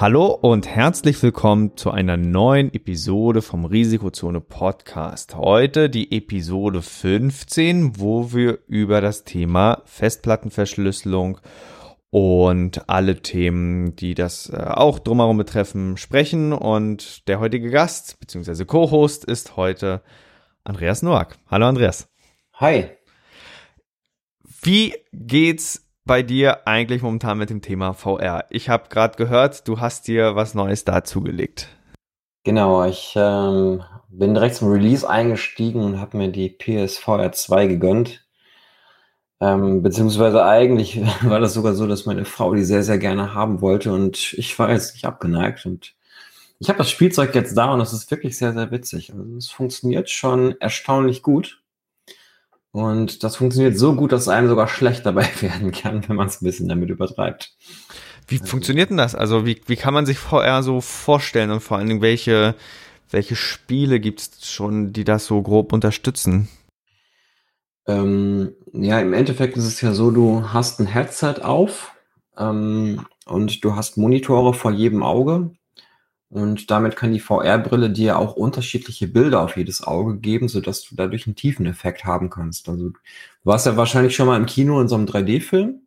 Hallo und herzlich willkommen zu einer neuen Episode vom Risikozone Podcast. Heute die Episode 15, wo wir über das Thema Festplattenverschlüsselung und alle Themen, die das äh, auch drumherum betreffen, sprechen. Und der heutige Gast bzw. Co-Host ist heute Andreas Noack. Hallo Andreas. Hi. Wie geht's bei dir eigentlich momentan mit dem Thema VR? Ich habe gerade gehört, du hast dir was Neues dazugelegt. Genau, ich ähm, bin direkt zum Release eingestiegen und habe mir die PSVR 2 gegönnt. Ähm, beziehungsweise eigentlich war das sogar so, dass meine Frau die sehr, sehr gerne haben wollte und ich war jetzt nicht abgeneigt und ich habe das Spielzeug jetzt da und das ist wirklich sehr, sehr witzig. Also es funktioniert schon erstaunlich gut. Und das funktioniert so gut, dass einem sogar schlecht dabei werden kann, wenn man es ein bisschen damit übertreibt. Wie also, funktioniert denn das? Also wie, wie kann man sich VR so vorstellen und vor allen Dingen welche, welche Spiele gibt es schon, die das so grob unterstützen? Ähm, ja, im Endeffekt ist es ja so, du hast ein Headset auf ähm, und du hast Monitore vor jedem Auge und damit kann die VR-Brille dir auch unterschiedliche Bilder auf jedes Auge geben, sodass du dadurch einen tiefen Effekt haben kannst. Also du warst ja wahrscheinlich schon mal im Kino in so einem 3D-Film.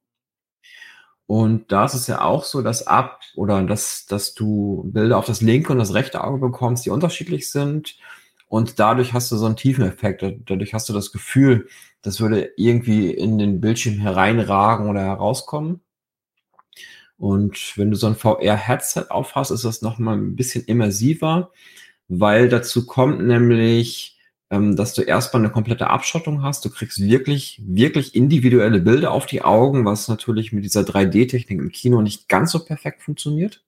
Und da ist es ja auch so, dass ab oder dass, dass du Bilder auf das linke und das rechte Auge bekommst, die unterschiedlich sind. Und dadurch hast du so einen tiefen Effekt. Dadurch hast du das Gefühl, das würde irgendwie in den Bildschirm hereinragen oder herauskommen. Und wenn du so ein VR-Headset aufhast, ist das nochmal ein bisschen immersiver, weil dazu kommt nämlich, ähm, dass du erstmal eine komplette Abschottung hast. Du kriegst wirklich, wirklich individuelle Bilder auf die Augen, was natürlich mit dieser 3D-Technik im Kino nicht ganz so perfekt funktioniert.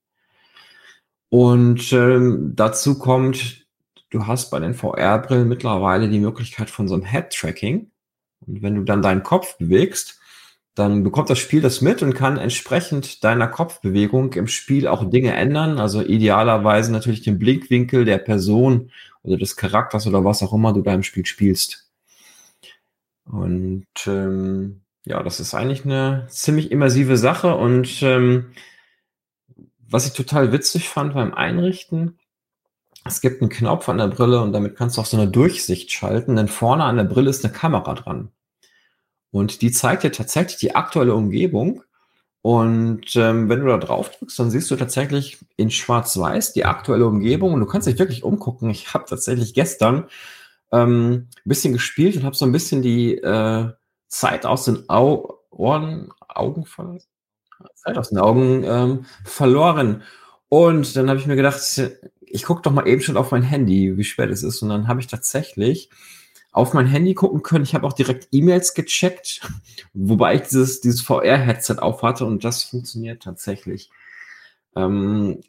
Und ähm, dazu kommt, du hast bei den VR-Brillen mittlerweile die Möglichkeit von so einem Head-Tracking. Und wenn du dann deinen Kopf bewegst, dann bekommt das Spiel das mit und kann entsprechend deiner Kopfbewegung im Spiel auch Dinge ändern. Also idealerweise natürlich den Blickwinkel der Person oder des Charakters oder was auch immer du da im Spiel spielst. Und ähm, ja, das ist eigentlich eine ziemlich immersive Sache. Und ähm, was ich total witzig fand beim Einrichten, es gibt einen Knopf an der Brille und damit kannst du auch so eine Durchsicht schalten, denn vorne an der Brille ist eine Kamera dran. Und die zeigt dir tatsächlich die aktuelle Umgebung. Und ähm, wenn du da drauf drückst, dann siehst du tatsächlich in Schwarz-Weiß die aktuelle Umgebung und du kannst dich wirklich umgucken. Ich habe tatsächlich gestern ähm, ein bisschen gespielt und habe so ein bisschen die äh, Zeit aus den Au Ohren, Augen verloren. Zeit aus den Augen ähm, verloren. Und dann habe ich mir gedacht, ich gucke doch mal eben schon auf mein Handy, wie spät es ist. Und dann habe ich tatsächlich auf mein Handy gucken können. Ich habe auch direkt E-Mails gecheckt, wobei ich dieses, dieses VR-Headset auf hatte und das funktioniert tatsächlich. Ähm,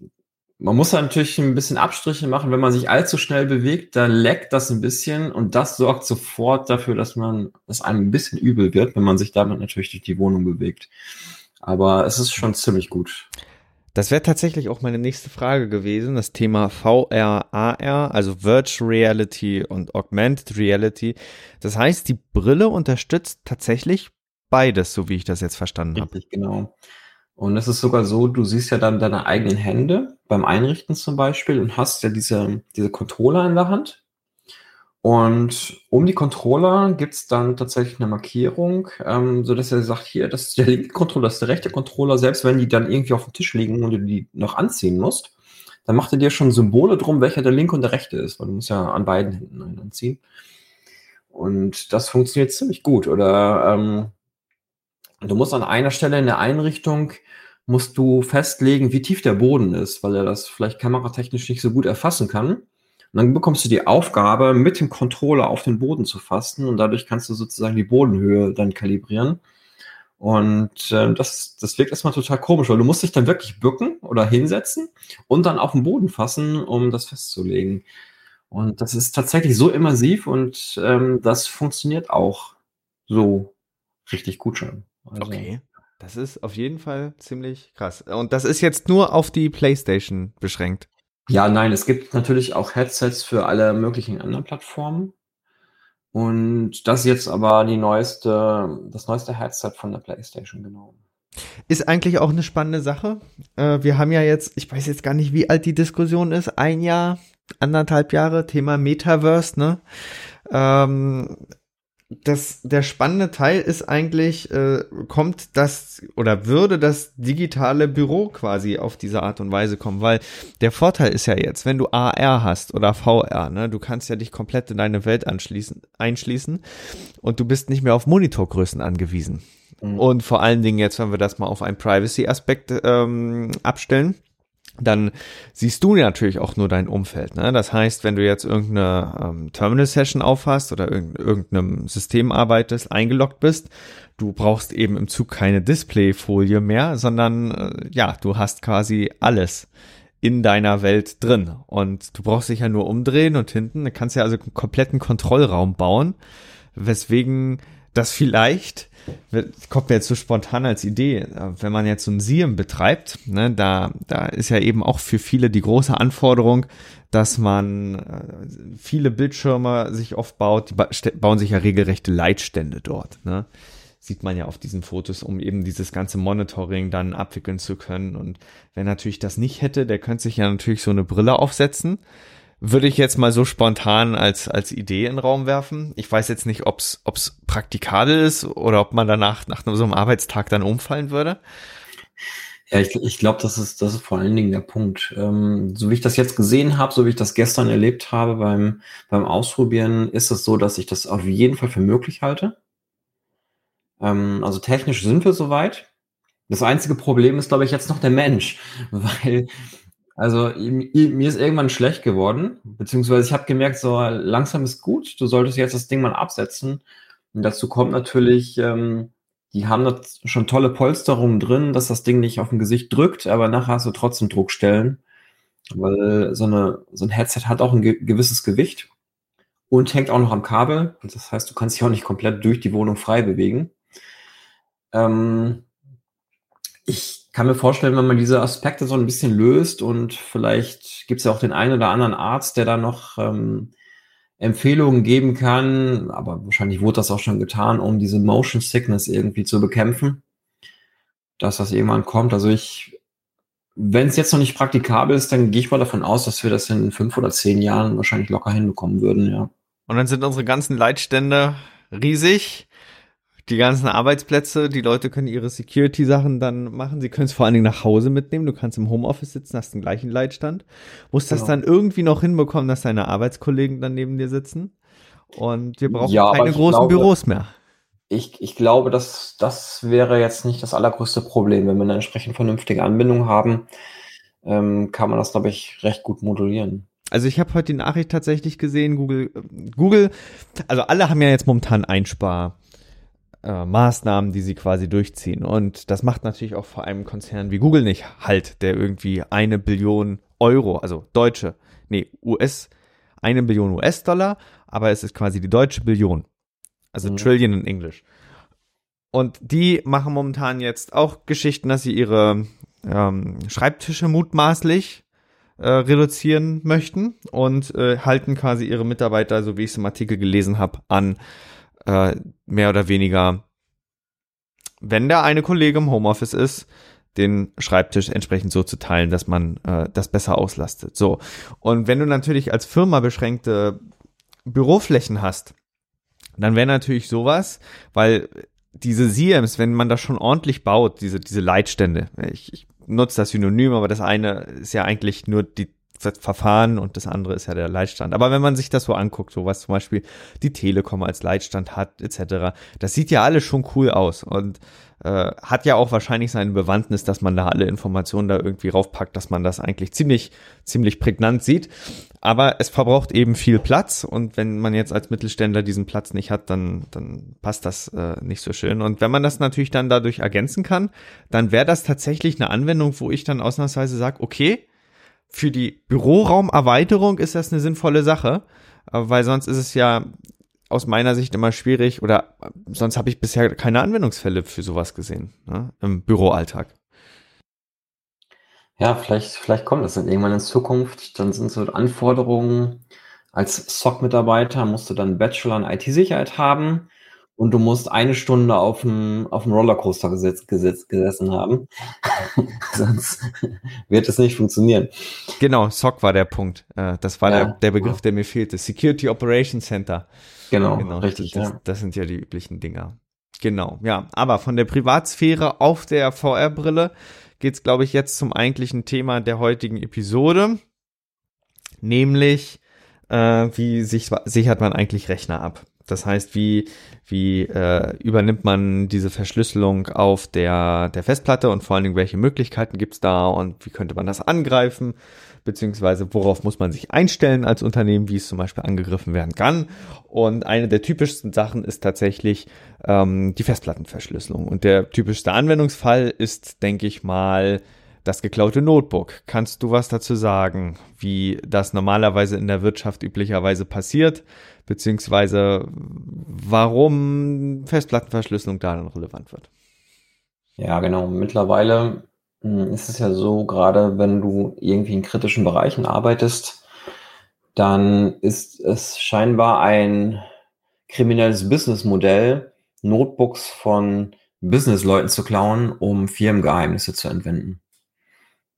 man muss da natürlich ein bisschen Abstriche machen. Wenn man sich allzu schnell bewegt, dann leckt das ein bisschen und das sorgt sofort dafür, dass man, dass einem ein bisschen übel wird, wenn man sich damit natürlich durch die Wohnung bewegt. Aber es ist schon ziemlich gut. Das wäre tatsächlich auch meine nächste Frage gewesen, das Thema VR, AR, also Virtual Reality und Augmented Reality. Das heißt, die Brille unterstützt tatsächlich beides, so wie ich das jetzt verstanden habe. Richtig, genau. Und es ist sogar so, du siehst ja dann deine eigenen Hände beim Einrichten zum Beispiel und hast ja diese, diese Controller in der Hand. Und um die Controller gibt es dann tatsächlich eine Markierung, ähm, so dass er sagt, hier, das ist der linke Controller, das ist der rechte Controller, selbst wenn die dann irgendwie auf dem Tisch liegen und du die noch anziehen musst, dann macht er dir schon Symbole drum, welcher der linke und der rechte ist, weil du musst ja an beiden Händen einen anziehen. Und das funktioniert ziemlich gut. Oder ähm, du musst an einer Stelle in der Einrichtung musst du festlegen, wie tief der Boden ist, weil er das vielleicht kameratechnisch nicht so gut erfassen kann. Dann bekommst du die Aufgabe, mit dem Controller auf den Boden zu fassen und dadurch kannst du sozusagen die Bodenhöhe dann kalibrieren. Und äh, das, das wirkt erstmal total komisch, weil du musst dich dann wirklich bücken oder hinsetzen und dann auf den Boden fassen, um das festzulegen. Und das ist tatsächlich so immersiv und ähm, das funktioniert auch so richtig gut schon. Also, okay. Das ist auf jeden Fall ziemlich krass. Und das ist jetzt nur auf die PlayStation beschränkt. Ja, nein, es gibt natürlich auch Headsets für alle möglichen anderen Plattformen. Und das ist jetzt aber die neueste, das neueste Headset von der PlayStation, genau. Ist eigentlich auch eine spannende Sache. Äh, wir haben ja jetzt, ich weiß jetzt gar nicht, wie alt die Diskussion ist, ein Jahr, anderthalb Jahre, Thema Metaverse, ne? Ähm, das, der spannende Teil ist eigentlich, äh, kommt das oder würde das digitale Büro quasi auf diese Art und Weise kommen, weil der Vorteil ist ja jetzt, wenn du AR hast oder VR, ne, du kannst ja dich komplett in deine Welt anschließen, einschließen und du bist nicht mehr auf Monitorgrößen angewiesen. Mhm. Und vor allen Dingen jetzt, wenn wir das mal auf einen Privacy-Aspekt ähm, abstellen, dann siehst du natürlich auch nur dein Umfeld. Ne? Das heißt, wenn du jetzt irgendeine ähm, Terminal-Session aufhast oder irg irgendeinem System arbeitest, eingeloggt bist, du brauchst eben im Zug keine Displayfolie mehr, sondern äh, ja, du hast quasi alles in deiner Welt drin. Und du brauchst dich ja nur umdrehen und hinten, du kannst ja also einen kompletten Kontrollraum bauen, weswegen das vielleicht kommt mir jetzt so spontan als Idee, wenn man jetzt so ein SIEM betreibt, ne, da, da ist ja eben auch für viele die große Anforderung, dass man äh, viele Bildschirme sich oft baut, die ba bauen sich ja regelrechte Leitstände dort, ne? Sieht man ja auf diesen Fotos, um eben dieses ganze Monitoring dann abwickeln zu können. Und wer natürlich das nicht hätte, der könnte sich ja natürlich so eine Brille aufsetzen würde ich jetzt mal so spontan als, als Idee in den Raum werfen. Ich weiß jetzt nicht, ob es praktikabel ist oder ob man danach nach so einem Arbeitstag dann umfallen würde. Ja, ich, ich glaube, das ist, das ist vor allen Dingen der Punkt. Ähm, so wie ich das jetzt gesehen habe, so wie ich das gestern erlebt habe beim, beim Ausprobieren, ist es so, dass ich das auf jeden Fall für möglich halte. Ähm, also technisch sind wir soweit. Das einzige Problem ist, glaube ich, jetzt noch der Mensch, weil also mir ist irgendwann schlecht geworden, beziehungsweise ich habe gemerkt, so langsam ist gut, du solltest jetzt das Ding mal absetzen. Und dazu kommt natürlich, ähm, die haben da schon tolle Polsterungen drin, dass das Ding nicht auf dem Gesicht drückt, aber nachher hast du trotzdem Druckstellen, weil so, eine, so ein Headset hat auch ein ge gewisses Gewicht und hängt auch noch am Kabel. Das heißt, du kannst dich auch nicht komplett durch die Wohnung frei bewegen. Ähm, ich kann mir vorstellen, wenn man diese Aspekte so ein bisschen löst und vielleicht gibt es ja auch den einen oder anderen Arzt, der da noch ähm, Empfehlungen geben kann, aber wahrscheinlich wurde das auch schon getan, um diese Motion Sickness irgendwie zu bekämpfen, dass das irgendwann kommt. Also ich, wenn es jetzt noch nicht praktikabel ist, dann gehe ich mal davon aus, dass wir das in fünf oder zehn Jahren wahrscheinlich locker hinbekommen würden, ja. Und dann sind unsere ganzen Leitstände riesig die ganzen Arbeitsplätze, die Leute können ihre Security-Sachen dann machen. Sie können es vor allen Dingen nach Hause mitnehmen. Du kannst im Homeoffice sitzen, hast den gleichen Leitstand. Musst genau. das dann irgendwie noch hinbekommen, dass deine Arbeitskollegen dann neben dir sitzen. Und wir brauchen ja, keine großen glaube, Büros mehr. Ich, ich glaube, dass das wäre jetzt nicht das allergrößte Problem. Wenn wir eine entsprechend vernünftige Anbindung haben, ähm, kann man das, glaube ich, recht gut modulieren. Also ich habe heute die Nachricht tatsächlich gesehen, Google, Google, also alle haben ja jetzt momentan Einspar äh, Maßnahmen, die sie quasi durchziehen. Und das macht natürlich auch vor einem Konzern wie Google nicht halt, der irgendwie eine Billion Euro, also deutsche, nee, US, eine Billion US-Dollar, aber es ist quasi die deutsche Billion. Also mhm. Trillion in Englisch. Und die machen momentan jetzt auch Geschichten, dass sie ihre ähm, Schreibtische mutmaßlich äh, reduzieren möchten und äh, halten quasi ihre Mitarbeiter, so wie ich es im Artikel gelesen habe, an äh, mehr oder weniger, wenn der eine Kollege im Homeoffice ist, den Schreibtisch entsprechend so zu teilen, dass man äh, das besser auslastet. So. Und wenn du natürlich als Firma beschränkte Büroflächen hast, dann wäre natürlich sowas, weil diese SIEMs, wenn man das schon ordentlich baut, diese, diese Leitstände, ich, ich nutze das Synonym, aber das eine ist ja eigentlich nur die, Verfahren und das andere ist ja der Leitstand. Aber wenn man sich das so anguckt, so was zum Beispiel die Telekom als Leitstand hat, etc., das sieht ja alles schon cool aus und äh, hat ja auch wahrscheinlich seine Bewandtnis, dass man da alle Informationen da irgendwie raufpackt, dass man das eigentlich ziemlich, ziemlich prägnant sieht. Aber es verbraucht eben viel Platz und wenn man jetzt als Mittelständler diesen Platz nicht hat, dann, dann passt das äh, nicht so schön. Und wenn man das natürlich dann dadurch ergänzen kann, dann wäre das tatsächlich eine Anwendung, wo ich dann ausnahmsweise sage, okay, für die Büroraumerweiterung ist das eine sinnvolle Sache, äh, weil sonst ist es ja aus meiner Sicht immer schwierig oder äh, sonst habe ich bisher keine Anwendungsfälle für sowas gesehen ne, im Büroalltag. Ja, vielleicht, vielleicht kommt das dann irgendwann in Zukunft. Dann sind so Anforderungen, als SOC-Mitarbeiter musst du dann Bachelor in IT-Sicherheit haben und du musst eine Stunde auf dem, auf dem Rollercoaster gesetz, gesetz, gesessen haben. Sonst wird es nicht funktionieren. Genau, SOC war der Punkt. Äh, das war ja, der, der Begriff, der mir fehlte. Security Operations Center. Genau, genau richtig. Das, ja. das sind ja die üblichen Dinger. Genau, ja. Aber von der Privatsphäre auf der VR-Brille geht's, glaube ich, jetzt zum eigentlichen Thema der heutigen Episode. Nämlich, äh, wie sich, sichert man eigentlich Rechner ab? Das heißt, wie, wie äh, übernimmt man diese Verschlüsselung auf der, der Festplatte und vor allen Dingen, welche Möglichkeiten gibt's da und wie könnte man das angreifen, beziehungsweise worauf muss man sich einstellen als Unternehmen, wie es zum Beispiel angegriffen werden kann. Und eine der typischsten Sachen ist tatsächlich ähm, die Festplattenverschlüsselung. Und der typischste Anwendungsfall ist, denke ich mal, das geklaute Notebook. Kannst du was dazu sagen, wie das normalerweise in der Wirtschaft üblicherweise passiert? Beziehungsweise warum Festplattenverschlüsselung da dann relevant wird. Ja, genau. Mittlerweile hm, ist es ja so, gerade wenn du irgendwie in kritischen Bereichen arbeitest, dann ist es scheinbar ein kriminelles Businessmodell, Notebooks von Businessleuten zu klauen, um Firmengeheimnisse zu entwenden.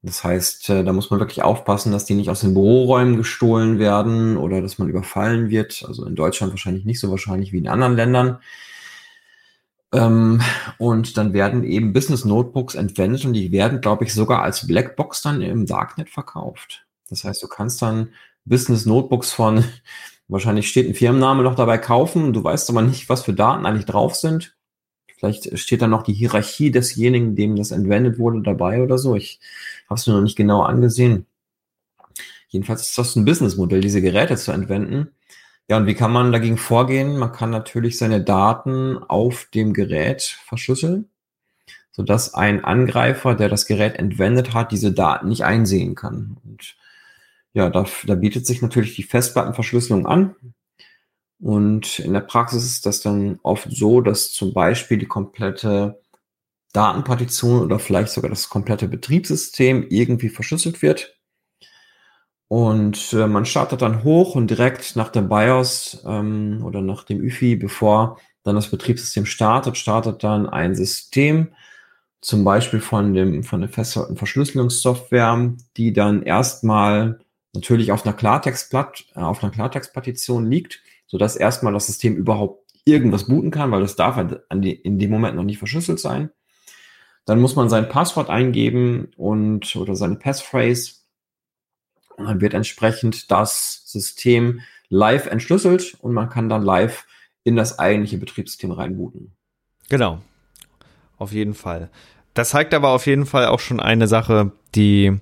Das heißt, äh, da muss man wirklich aufpassen, dass die nicht aus den Büroräumen gestohlen werden oder dass man überfallen wird. Also in Deutschland wahrscheinlich nicht so wahrscheinlich wie in anderen Ländern. Ähm, und dann werden eben Business Notebooks entwendet und die werden, glaube ich, sogar als Blackbox dann im Darknet verkauft. Das heißt, du kannst dann Business Notebooks von, wahrscheinlich steht ein Firmenname noch dabei kaufen, du weißt aber nicht, was für Daten eigentlich drauf sind. Vielleicht steht da noch die Hierarchie desjenigen, dem das entwendet wurde, dabei oder so. Ich es mir noch nicht genau angesehen. Jedenfalls ist das ein Businessmodell, diese Geräte zu entwenden. Ja, und wie kann man dagegen vorgehen? Man kann natürlich seine Daten auf dem Gerät verschlüsseln, sodass ein Angreifer, der das Gerät entwendet hat, diese Daten nicht einsehen kann. Und ja, da, da bietet sich natürlich die Festplattenverschlüsselung an. Und in der Praxis ist das dann oft so, dass zum Beispiel die komplette Datenpartition oder vielleicht sogar das komplette Betriebssystem irgendwie verschlüsselt wird. Und äh, man startet dann hoch und direkt nach dem BIOS ähm, oder nach dem UFI, bevor dann das Betriebssystem startet, startet dann ein System, zum Beispiel von dem von der festgehaltenen Verschlüsselungssoftware, die dann erstmal natürlich auf einer Klartextblatt, äh, auf einer Klartextpartition liegt sodass erstmal das System überhaupt irgendwas booten kann, weil das darf halt die, in dem Moment noch nicht verschlüsselt sein. Dann muss man sein Passwort eingeben und oder seine Passphrase. Und dann wird entsprechend das System live entschlüsselt und man kann dann live in das eigentliche Betriebssystem reinbooten. Genau. Auf jeden Fall. Das zeigt aber auf jeden Fall auch schon eine Sache, die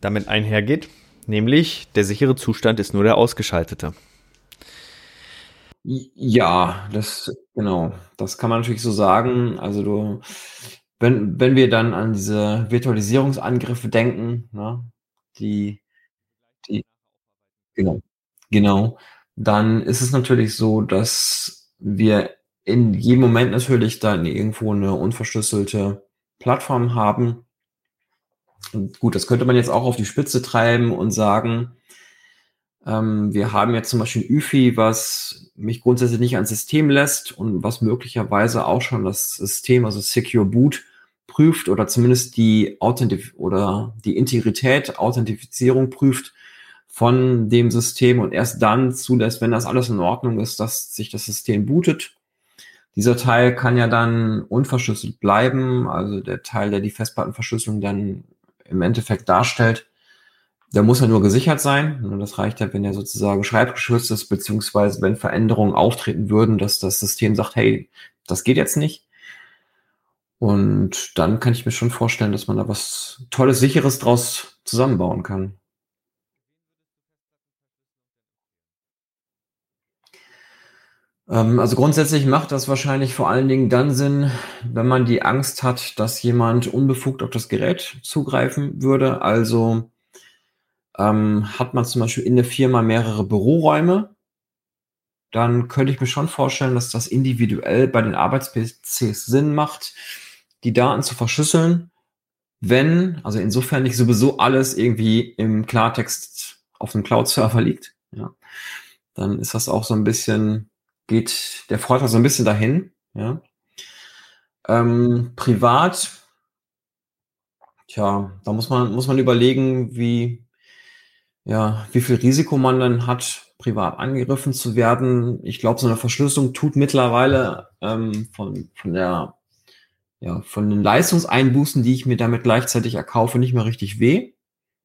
damit einhergeht, nämlich der sichere Zustand ist nur der ausgeschaltete. Ja, das genau. Das kann man natürlich so sagen. Also du wenn wenn wir dann an diese Virtualisierungsangriffe denken, ne, die die genau, genau, dann ist es natürlich so, dass wir in jedem Moment natürlich dann irgendwo eine unverschlüsselte Plattform haben. Und gut, das könnte man jetzt auch auf die Spitze treiben und sagen ähm, wir haben jetzt zum Beispiel ÜFI, was mich grundsätzlich nicht ans System lässt und was möglicherweise auch schon das System, also Secure Boot, prüft oder zumindest die Authentif oder die Integrität, Authentifizierung prüft von dem System und erst dann zulässt, wenn das alles in Ordnung ist, dass sich das System bootet. Dieser Teil kann ja dann unverschlüsselt bleiben, also der Teil, der die Festplattenverschlüsselung dann im Endeffekt darstellt der muss ja nur gesichert sein. Und das reicht ja, wenn er sozusagen schreibgeschützt ist, beziehungsweise wenn Veränderungen auftreten würden, dass das System sagt, hey, das geht jetzt nicht. Und dann kann ich mir schon vorstellen, dass man da was Tolles, Sicheres draus zusammenbauen kann. Ähm, also grundsätzlich macht das wahrscheinlich vor allen Dingen dann Sinn, wenn man die Angst hat, dass jemand unbefugt auf das Gerät zugreifen würde. Also ähm, hat man zum Beispiel in der Firma mehrere Büroräume, dann könnte ich mir schon vorstellen, dass das individuell bei den Arbeits-PCs Sinn macht, die Daten zu verschlüsseln, wenn, also insofern nicht sowieso alles irgendwie im Klartext auf dem Cloud-Server liegt, ja, dann ist das auch so ein bisschen, geht der Vorteil so ein bisschen dahin, ja. Ähm, privat, tja, da muss man, muss man überlegen, wie, ja, wie viel Risiko man dann hat, privat angegriffen zu werden. Ich glaube, so eine Verschlüsselung tut mittlerweile ähm, von, von der ja, von den Leistungseinbußen, die ich mir damit gleichzeitig erkaufe, nicht mehr richtig weh.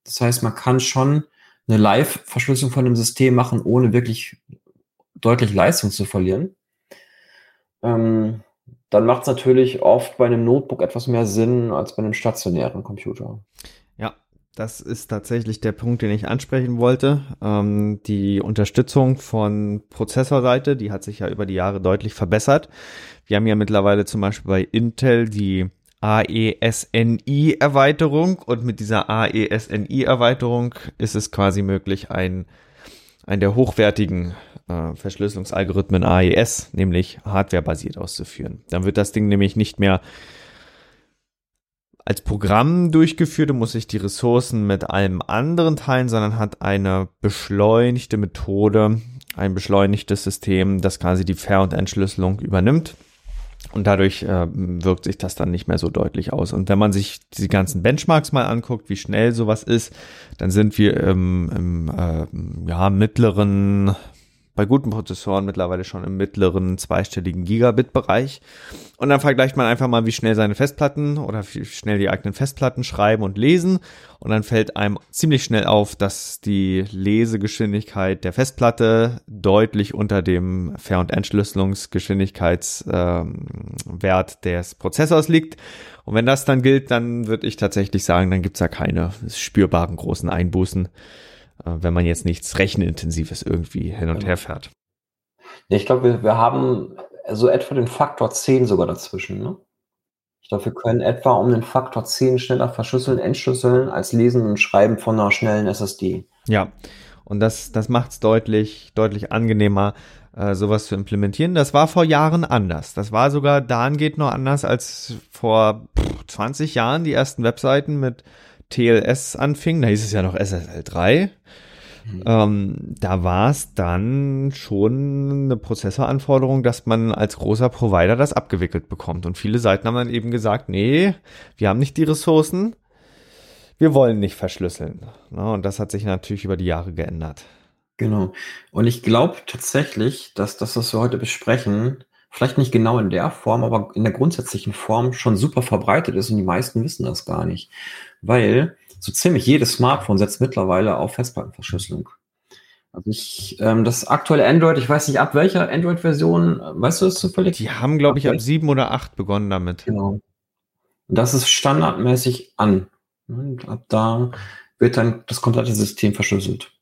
Das heißt, man kann schon eine Live-Verschlüsselung von dem System machen, ohne wirklich deutlich Leistung zu verlieren. Ähm, dann macht es natürlich oft bei einem Notebook etwas mehr Sinn als bei einem stationären Computer. Das ist tatsächlich der Punkt, den ich ansprechen wollte. Ähm, die Unterstützung von Prozessorseite, die hat sich ja über die Jahre deutlich verbessert. Wir haben ja mittlerweile zum Beispiel bei Intel die AESNI-Erweiterung und mit dieser AESNI-Erweiterung ist es quasi möglich, ein, ein der hochwertigen äh, Verschlüsselungsalgorithmen AES, nämlich hardwarebasiert auszuführen. Dann wird das Ding nämlich nicht mehr als Programm durchgeführt und muss sich die Ressourcen mit allem anderen teilen, sondern hat eine beschleunigte Methode, ein beschleunigtes System, das quasi die Ver- und Entschlüsselung übernimmt. Und dadurch äh, wirkt sich das dann nicht mehr so deutlich aus. Und wenn man sich die ganzen Benchmarks mal anguckt, wie schnell sowas ist, dann sind wir im, im äh, ja, mittleren bei guten Prozessoren mittlerweile schon im mittleren zweistelligen Gigabit-Bereich. Und dann vergleicht man einfach mal, wie schnell seine Festplatten oder wie schnell die eigenen Festplatten schreiben und lesen. Und dann fällt einem ziemlich schnell auf, dass die Lesegeschwindigkeit der Festplatte deutlich unter dem Ver- und Entschlüsselungsgeschwindigkeitswert äh, des Prozessors liegt. Und wenn das dann gilt, dann würde ich tatsächlich sagen, dann gibt's da keine spürbaren großen Einbußen. Äh, wenn man jetzt nichts Rechenintensives irgendwie hin und her fährt. Ich glaube, wir, wir haben so etwa den Faktor 10 sogar dazwischen. Ne? Ich glaube, wir können etwa um den Faktor 10 schneller verschlüsseln, entschlüsseln als lesen und schreiben von einer schnellen SSD. Ja, und das, das macht es deutlich, deutlich angenehmer, äh, sowas zu implementieren. Das war vor Jahren anders. Das war sogar dahingehend noch anders als vor pff, 20 Jahren die ersten Webseiten mit TLS anfing, da hieß es ja noch SSL 3. Mhm. Ähm, da war es dann schon eine Prozessoranforderung, dass man als großer Provider das abgewickelt bekommt. Und viele Seiten haben dann eben gesagt, nee, wir haben nicht die Ressourcen, wir wollen nicht verschlüsseln. Ja, und das hat sich natürlich über die Jahre geändert. Genau. Und ich glaube tatsächlich, dass das, was wir heute besprechen, vielleicht nicht genau in der Form, aber in der grundsätzlichen Form schon super verbreitet ist und die meisten wissen das gar nicht. Weil so ziemlich jedes Smartphone setzt mittlerweile auf Festplattenverschlüsselung. Also ich, ähm, das aktuelle Android, ich weiß nicht ab welcher Android-Version, weißt du das zufällig? Die haben, glaube ich, ab sieben oder acht begonnen damit. Genau. Und das ist standardmäßig an. Und ab da wird dann das komplette System verschlüsselt.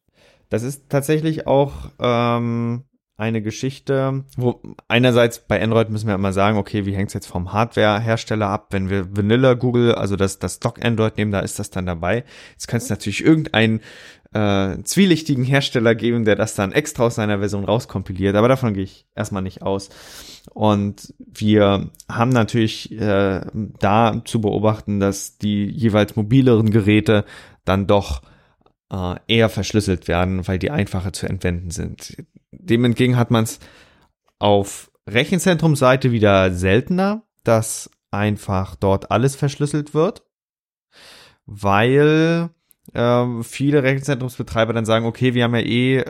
Das ist tatsächlich auch ähm, eine Geschichte, wo einerseits bei Android müssen wir immer sagen, okay, wie hängt es jetzt vom Hardware-Hersteller ab? Wenn wir Vanilla Google, also das, das Stock Android nehmen, da ist das dann dabei. Jetzt kann es natürlich irgendeinen äh, zwielichtigen Hersteller geben, der das dann extra aus seiner Version rauskompiliert, aber davon gehe ich erstmal nicht aus. Und wir haben natürlich äh, da zu beobachten, dass die jeweils mobileren Geräte dann doch äh, eher verschlüsselt werden, weil die einfacher zu entwenden sind. Dem entgegen hat man es auf Rechenzentrumseite wieder seltener, dass einfach dort alles verschlüsselt wird, weil äh, viele Rechenzentrumsbetreiber dann sagen, okay, wir haben ja eh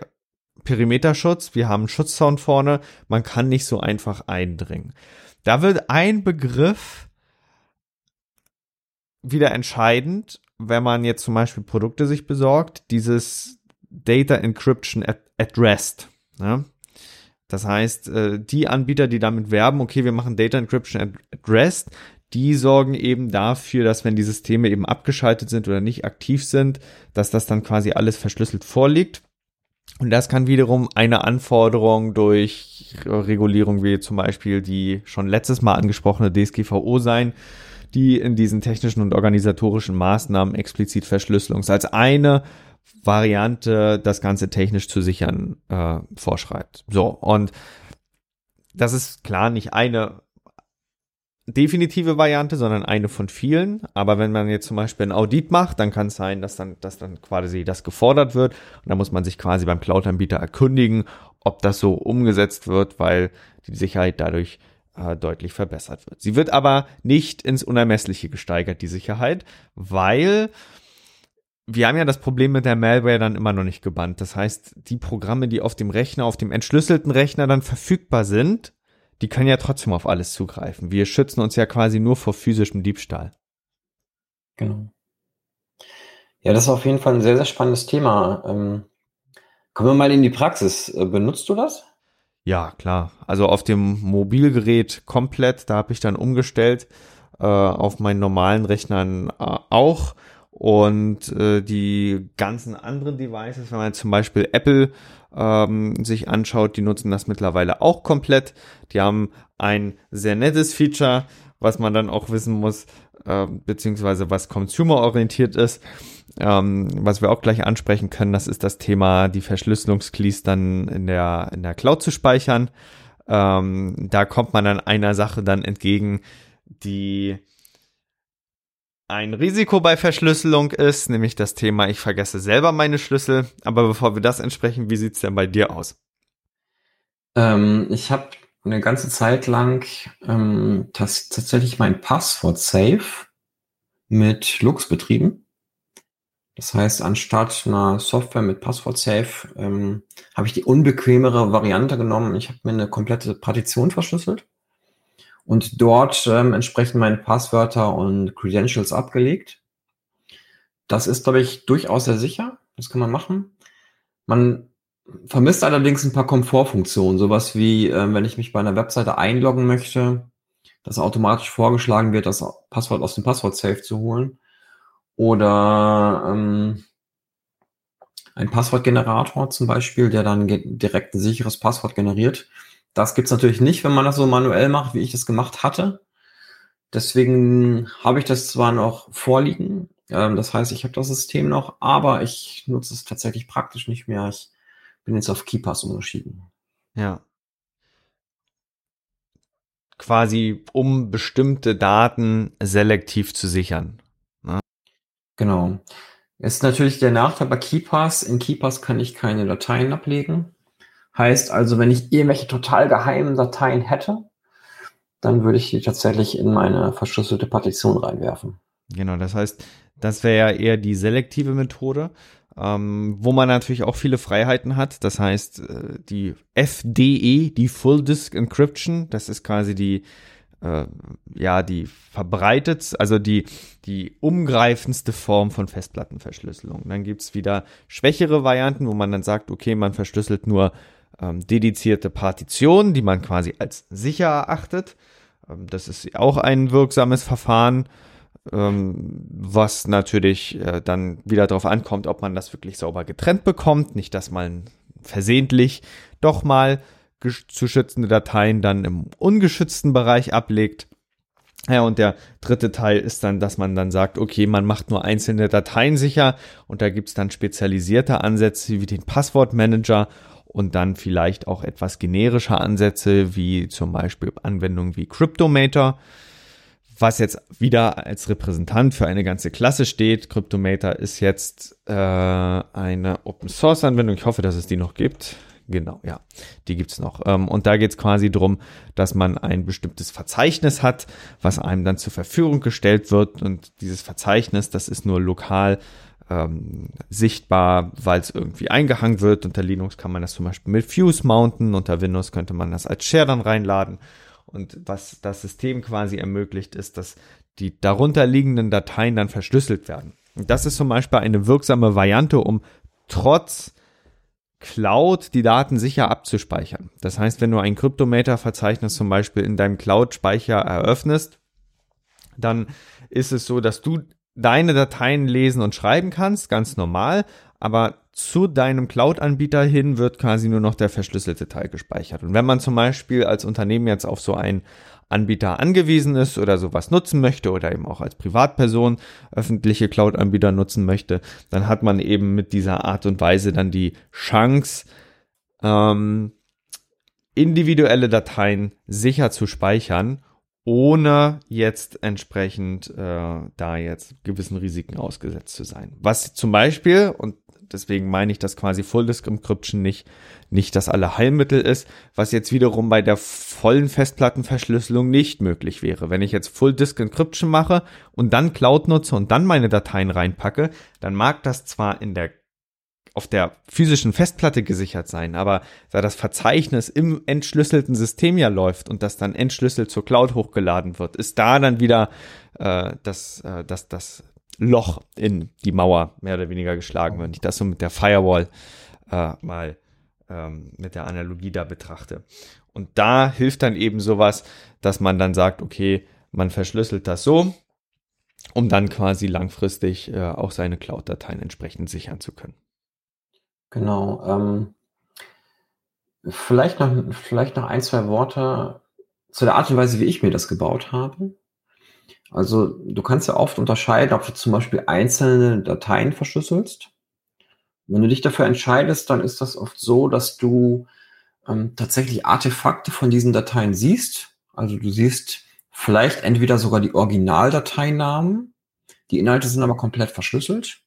Perimeterschutz, wir haben Schutzzaun vorne, man kann nicht so einfach eindringen. Da wird ein Begriff wieder entscheidend, wenn man jetzt zum Beispiel Produkte sich besorgt, dieses Data Encryption at, at Rest. Ne? Das heißt, äh, die Anbieter, die damit werben, okay, wir machen Data Encryption at, at Rest, die sorgen eben dafür, dass wenn die Systeme eben abgeschaltet sind oder nicht aktiv sind, dass das dann quasi alles verschlüsselt vorliegt. Und das kann wiederum eine Anforderung durch Regulierung wie zum Beispiel die schon letztes Mal angesprochene DSGVO sein, die in diesen technischen und organisatorischen Maßnahmen explizit Verschlüsselung als eine Variante, das Ganze technisch zu sichern, äh, vorschreibt. So, und das ist klar nicht eine definitive Variante, sondern eine von vielen. Aber wenn man jetzt zum Beispiel ein Audit macht, dann kann es sein, dass dann, dass dann quasi das gefordert wird. Und dann muss man sich quasi beim Cloud-Anbieter erkundigen, ob das so umgesetzt wird, weil die Sicherheit dadurch äh, deutlich verbessert wird. Sie wird aber nicht ins Unermessliche gesteigert, die Sicherheit, weil wir haben ja das Problem mit der Malware dann immer noch nicht gebannt. Das heißt, die Programme, die auf dem Rechner, auf dem entschlüsselten Rechner dann verfügbar sind, die können ja trotzdem auf alles zugreifen. Wir schützen uns ja quasi nur vor physischem Diebstahl. Genau. Ja, das ist auf jeden Fall ein sehr, sehr spannendes Thema. Ähm, kommen wir mal in die Praxis. Äh, benutzt du das? Ja, klar. Also auf dem Mobilgerät komplett, da habe ich dann umgestellt, äh, auf meinen normalen Rechnern äh, auch. Und äh, die ganzen anderen Devices, wenn man zum Beispiel Apple ähm, sich anschaut, die nutzen das mittlerweile auch komplett. Die haben ein sehr nettes Feature, was man dann auch wissen muss, äh, beziehungsweise was consumer-orientiert ist. Ähm, was wir auch gleich ansprechen können, das ist das Thema, die Verschlüsselungskeys dann in der, in der Cloud zu speichern. Ähm, da kommt man dann einer Sache dann entgegen, die ein Risiko bei Verschlüsselung ist, nämlich das Thema, ich vergesse selber meine Schlüssel. Aber bevor wir das entsprechen, wie sieht's denn bei dir aus? Ähm, ich habe eine ganze Zeit lang ähm, tatsächlich mein Passwort Safe mit Lux betrieben. Das heißt, anstatt einer Software mit Passwort Safe ähm, habe ich die unbequemere Variante genommen. Ich habe mir eine komplette Partition verschlüsselt und dort ähm, entsprechend meine Passwörter und Credentials abgelegt. Das ist, glaube ich, durchaus sehr sicher. Das kann man machen. Man vermisst allerdings ein paar Komfortfunktionen, sowas wie, äh, wenn ich mich bei einer Webseite einloggen möchte, dass automatisch vorgeschlagen wird, das Passwort aus dem Passwort-Safe zu holen. Oder ähm, ein Passwortgenerator zum Beispiel, der dann direkt ein sicheres Passwort generiert. Das gibt's natürlich nicht, wenn man das so manuell macht, wie ich das gemacht hatte. Deswegen habe ich das zwar noch vorliegen, ähm, das heißt, ich habe das System noch, aber ich nutze es tatsächlich praktisch nicht mehr. Ich bin jetzt auf KeyPass umgeschieden. Ja. Quasi, um bestimmte Daten selektiv zu sichern. Genau. Ist natürlich der Nachteil bei KeyPass. In KeyPass kann ich keine Dateien ablegen. Heißt also, wenn ich irgendwelche total geheimen Dateien hätte, dann würde ich die tatsächlich in meine verschlüsselte Partition reinwerfen. Genau, das heißt, das wäre ja eher die selektive Methode, ähm, wo man natürlich auch viele Freiheiten hat. Das heißt, äh, die FDE, die Full Disk Encryption, das ist quasi die, äh, ja, die verbreitet, also die, die umgreifendste Form von Festplattenverschlüsselung. Dann gibt's wieder schwächere Varianten, wo man dann sagt, okay, man verschlüsselt nur ähm, dedizierte Partitionen, die man quasi als sicher erachtet. Ähm, das ist auch ein wirksames Verfahren, ähm, was natürlich äh, dann wieder darauf ankommt, ob man das wirklich sauber getrennt bekommt. Nicht, dass man versehentlich doch mal zu schützende Dateien dann im ungeschützten Bereich ablegt. Ja, und der dritte Teil ist dann, dass man dann sagt, okay, man macht nur einzelne Dateien sicher und da gibt's dann spezialisierte Ansätze wie den Passwortmanager und dann vielleicht auch etwas generische Ansätze wie zum Beispiel Anwendungen wie Cryptomator, was jetzt wieder als Repräsentant für eine ganze Klasse steht. Cryptomator ist jetzt äh, eine Open Source Anwendung. Ich hoffe, dass es die noch gibt. Genau, ja, die gibt's noch. Ähm, und da geht's quasi drum, dass man ein bestimmtes Verzeichnis hat, was einem dann zur Verfügung gestellt wird. Und dieses Verzeichnis, das ist nur lokal ähm, sichtbar, weil es irgendwie eingehangen wird. Unter Linux kann man das zum Beispiel mit Fuse mounten, unter Windows könnte man das als Share dann reinladen. Und was das System quasi ermöglicht, ist, dass die darunterliegenden Dateien dann verschlüsselt werden. Und das ist zum Beispiel eine wirksame Variante, um trotz Cloud die Daten sicher abzuspeichern. Das heißt, wenn du ein Kryptometer-Verzeichnis zum Beispiel in deinem Cloud-Speicher eröffnest, dann ist es so, dass du deine Dateien lesen und schreiben kannst, ganz normal, aber zu deinem Cloud-Anbieter hin wird quasi nur noch der verschlüsselte Teil gespeichert. Und wenn man zum Beispiel als Unternehmen jetzt auf so einen Anbieter angewiesen ist oder sowas nutzen möchte oder eben auch als Privatperson öffentliche Cloud-Anbieter nutzen möchte, dann hat man eben mit dieser Art und Weise dann die Chance, ähm, individuelle Dateien sicher zu speichern, ohne jetzt entsprechend äh, da jetzt gewissen Risiken ausgesetzt zu sein. Was zum Beispiel, und Deswegen meine ich, dass quasi Full Disk Encryption nicht, nicht das Allerheilmittel ist, was jetzt wiederum bei der vollen Festplattenverschlüsselung nicht möglich wäre. Wenn ich jetzt Full Disk Encryption mache und dann Cloud nutze und dann meine Dateien reinpacke, dann mag das zwar in der auf der physischen Festplatte gesichert sein, aber da das Verzeichnis im entschlüsselten System ja läuft und das dann entschlüsselt zur Cloud hochgeladen wird, ist da dann wieder äh, das, äh, das, das Loch in die Mauer mehr oder weniger geschlagen, wenn ich das so mit der Firewall äh, mal ähm, mit der Analogie da betrachte. Und da hilft dann eben sowas, dass man dann sagt, okay, man verschlüsselt das so, um dann quasi langfristig äh, auch seine Cloud-Dateien entsprechend sichern zu können. Genau. Ähm, vielleicht, noch, vielleicht noch ein, zwei Worte zu der Art und Weise, wie ich mir das gebaut habe. Also du kannst ja oft unterscheiden, ob du zum Beispiel einzelne Dateien verschlüsselst. Wenn du dich dafür entscheidest, dann ist das oft so, dass du ähm, tatsächlich Artefakte von diesen Dateien siehst. Also du siehst vielleicht entweder sogar die Originaldateinamen, die Inhalte sind aber komplett verschlüsselt.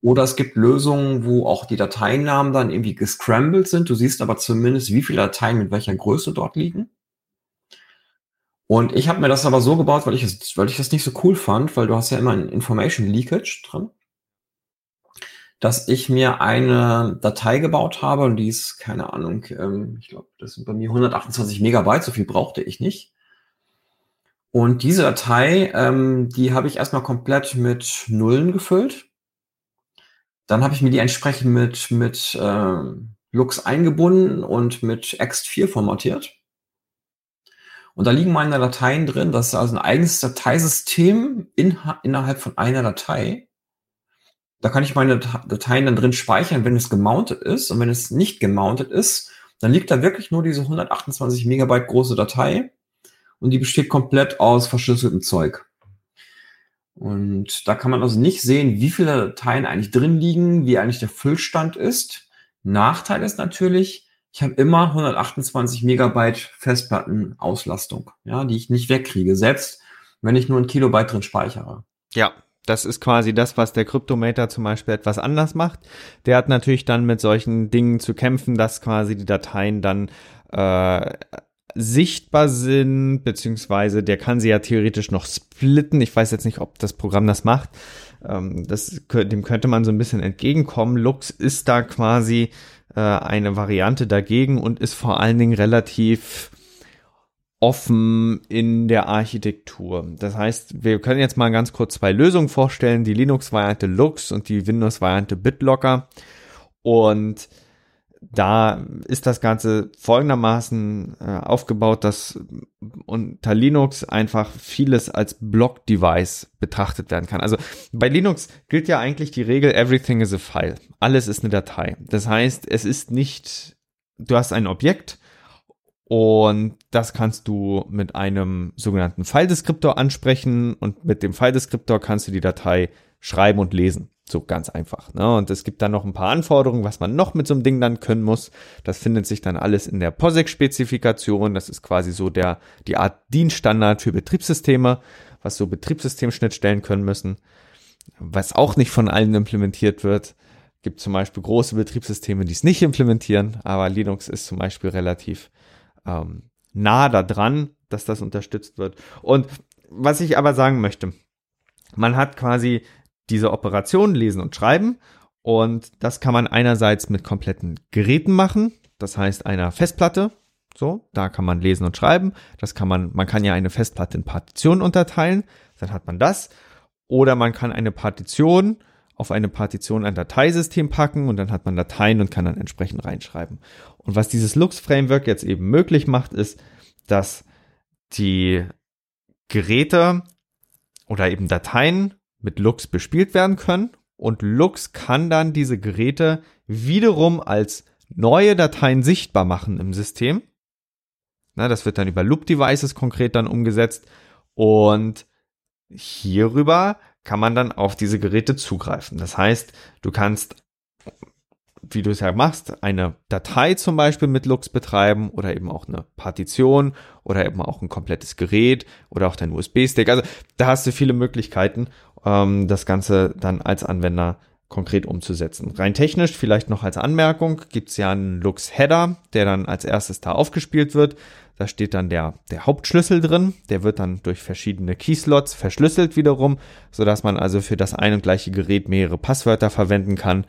Oder es gibt Lösungen, wo auch die Dateinamen dann irgendwie gescrambled sind. Du siehst aber zumindest, wie viele Dateien mit welcher Größe dort liegen. Und ich habe mir das aber so gebaut, weil ich, es, weil ich das nicht so cool fand, weil du hast ja immer ein Information Leakage drin, dass ich mir eine Datei gebaut habe und die ist, keine Ahnung, ähm, ich glaube, das sind bei mir 128 Megabyte, so viel brauchte ich nicht. Und diese Datei, ähm, die habe ich erstmal komplett mit Nullen gefüllt. Dann habe ich mir die entsprechend mit, mit äh, Lux eingebunden und mit ext4 formatiert. Und da liegen meine Dateien drin. Das ist also ein eigenes Dateisystem in, innerhalb von einer Datei. Da kann ich meine Dateien dann drin speichern, wenn es gemountet ist. Und wenn es nicht gemountet ist, dann liegt da wirklich nur diese 128 Megabyte große Datei. Und die besteht komplett aus verschlüsseltem Zeug. Und da kann man also nicht sehen, wie viele Dateien eigentlich drin liegen, wie eigentlich der Füllstand ist. Nachteil ist natürlich, ich habe immer 128 Megabyte Festplattenauslastung, ja, die ich nicht wegkriege, selbst wenn ich nur ein Kilobyte drin speichere. Ja, das ist quasi das, was der Kryptometer zum Beispiel etwas anders macht. Der hat natürlich dann mit solchen Dingen zu kämpfen, dass quasi die Dateien dann äh, sichtbar sind, beziehungsweise der kann sie ja theoretisch noch splitten. Ich weiß jetzt nicht, ob das Programm das macht. Ähm, das, dem könnte man so ein bisschen entgegenkommen. Lux ist da quasi äh, eine Variante dagegen und ist vor allen Dingen relativ offen in der Architektur. Das heißt, wir können jetzt mal ganz kurz zwei Lösungen vorstellen, die Linux-Variante Lux und die Windows-Variante BitLocker. Und da ist das Ganze folgendermaßen äh, aufgebaut, dass unter Linux einfach vieles als Block-Device betrachtet werden kann. Also bei Linux gilt ja eigentlich die Regel, everything is a file. Alles ist eine Datei. Das heißt, es ist nicht, du hast ein Objekt und das kannst du mit einem sogenannten File-Deskriptor ansprechen und mit dem File-Deskriptor kannst du die Datei schreiben und lesen. So ganz einfach. Ne? Und es gibt dann noch ein paar Anforderungen, was man noch mit so einem Ding dann können muss. Das findet sich dann alles in der POSIX-Spezifikation. Das ist quasi so der, die Art Dienststandard für Betriebssysteme, was so Betriebssystemschnittstellen können müssen. Was auch nicht von allen implementiert wird. Gibt zum Beispiel große Betriebssysteme, die es nicht implementieren, aber Linux ist zum Beispiel relativ ähm, nah da dran, dass das unterstützt wird. Und was ich aber sagen möchte, man hat quasi diese Operation lesen und schreiben. Und das kann man einerseits mit kompletten Geräten machen, das heißt einer Festplatte. So, da kann man lesen und schreiben. Das kann man, man kann ja eine Festplatte in Partitionen unterteilen. dann hat man das. Oder man kann eine Partition auf eine Partition ein Dateisystem packen und dann hat man Dateien und kann dann entsprechend reinschreiben. Und was dieses Lux-Framework jetzt eben möglich macht, ist, dass die Geräte oder eben Dateien mit Lux bespielt werden können und Lux kann dann diese Geräte wiederum als neue Dateien sichtbar machen im System. Na, das wird dann über Loop Devices konkret dann umgesetzt und hierüber kann man dann auf diese Geräte zugreifen. Das heißt, du kannst, wie du es ja machst, eine Datei zum Beispiel mit Lux betreiben oder eben auch eine Partition oder eben auch ein komplettes Gerät oder auch dein USB-Stick. Also da hast du viele Möglichkeiten, ähm, das Ganze dann als Anwender konkret umzusetzen. Rein technisch, vielleicht noch als Anmerkung, gibt's ja einen Lux-Header, der dann als erstes da aufgespielt wird. Da steht dann der, der Hauptschlüssel drin. Der wird dann durch verschiedene Keyslots verschlüsselt wiederum, so dass man also für das ein und gleiche Gerät mehrere Passwörter verwenden kann.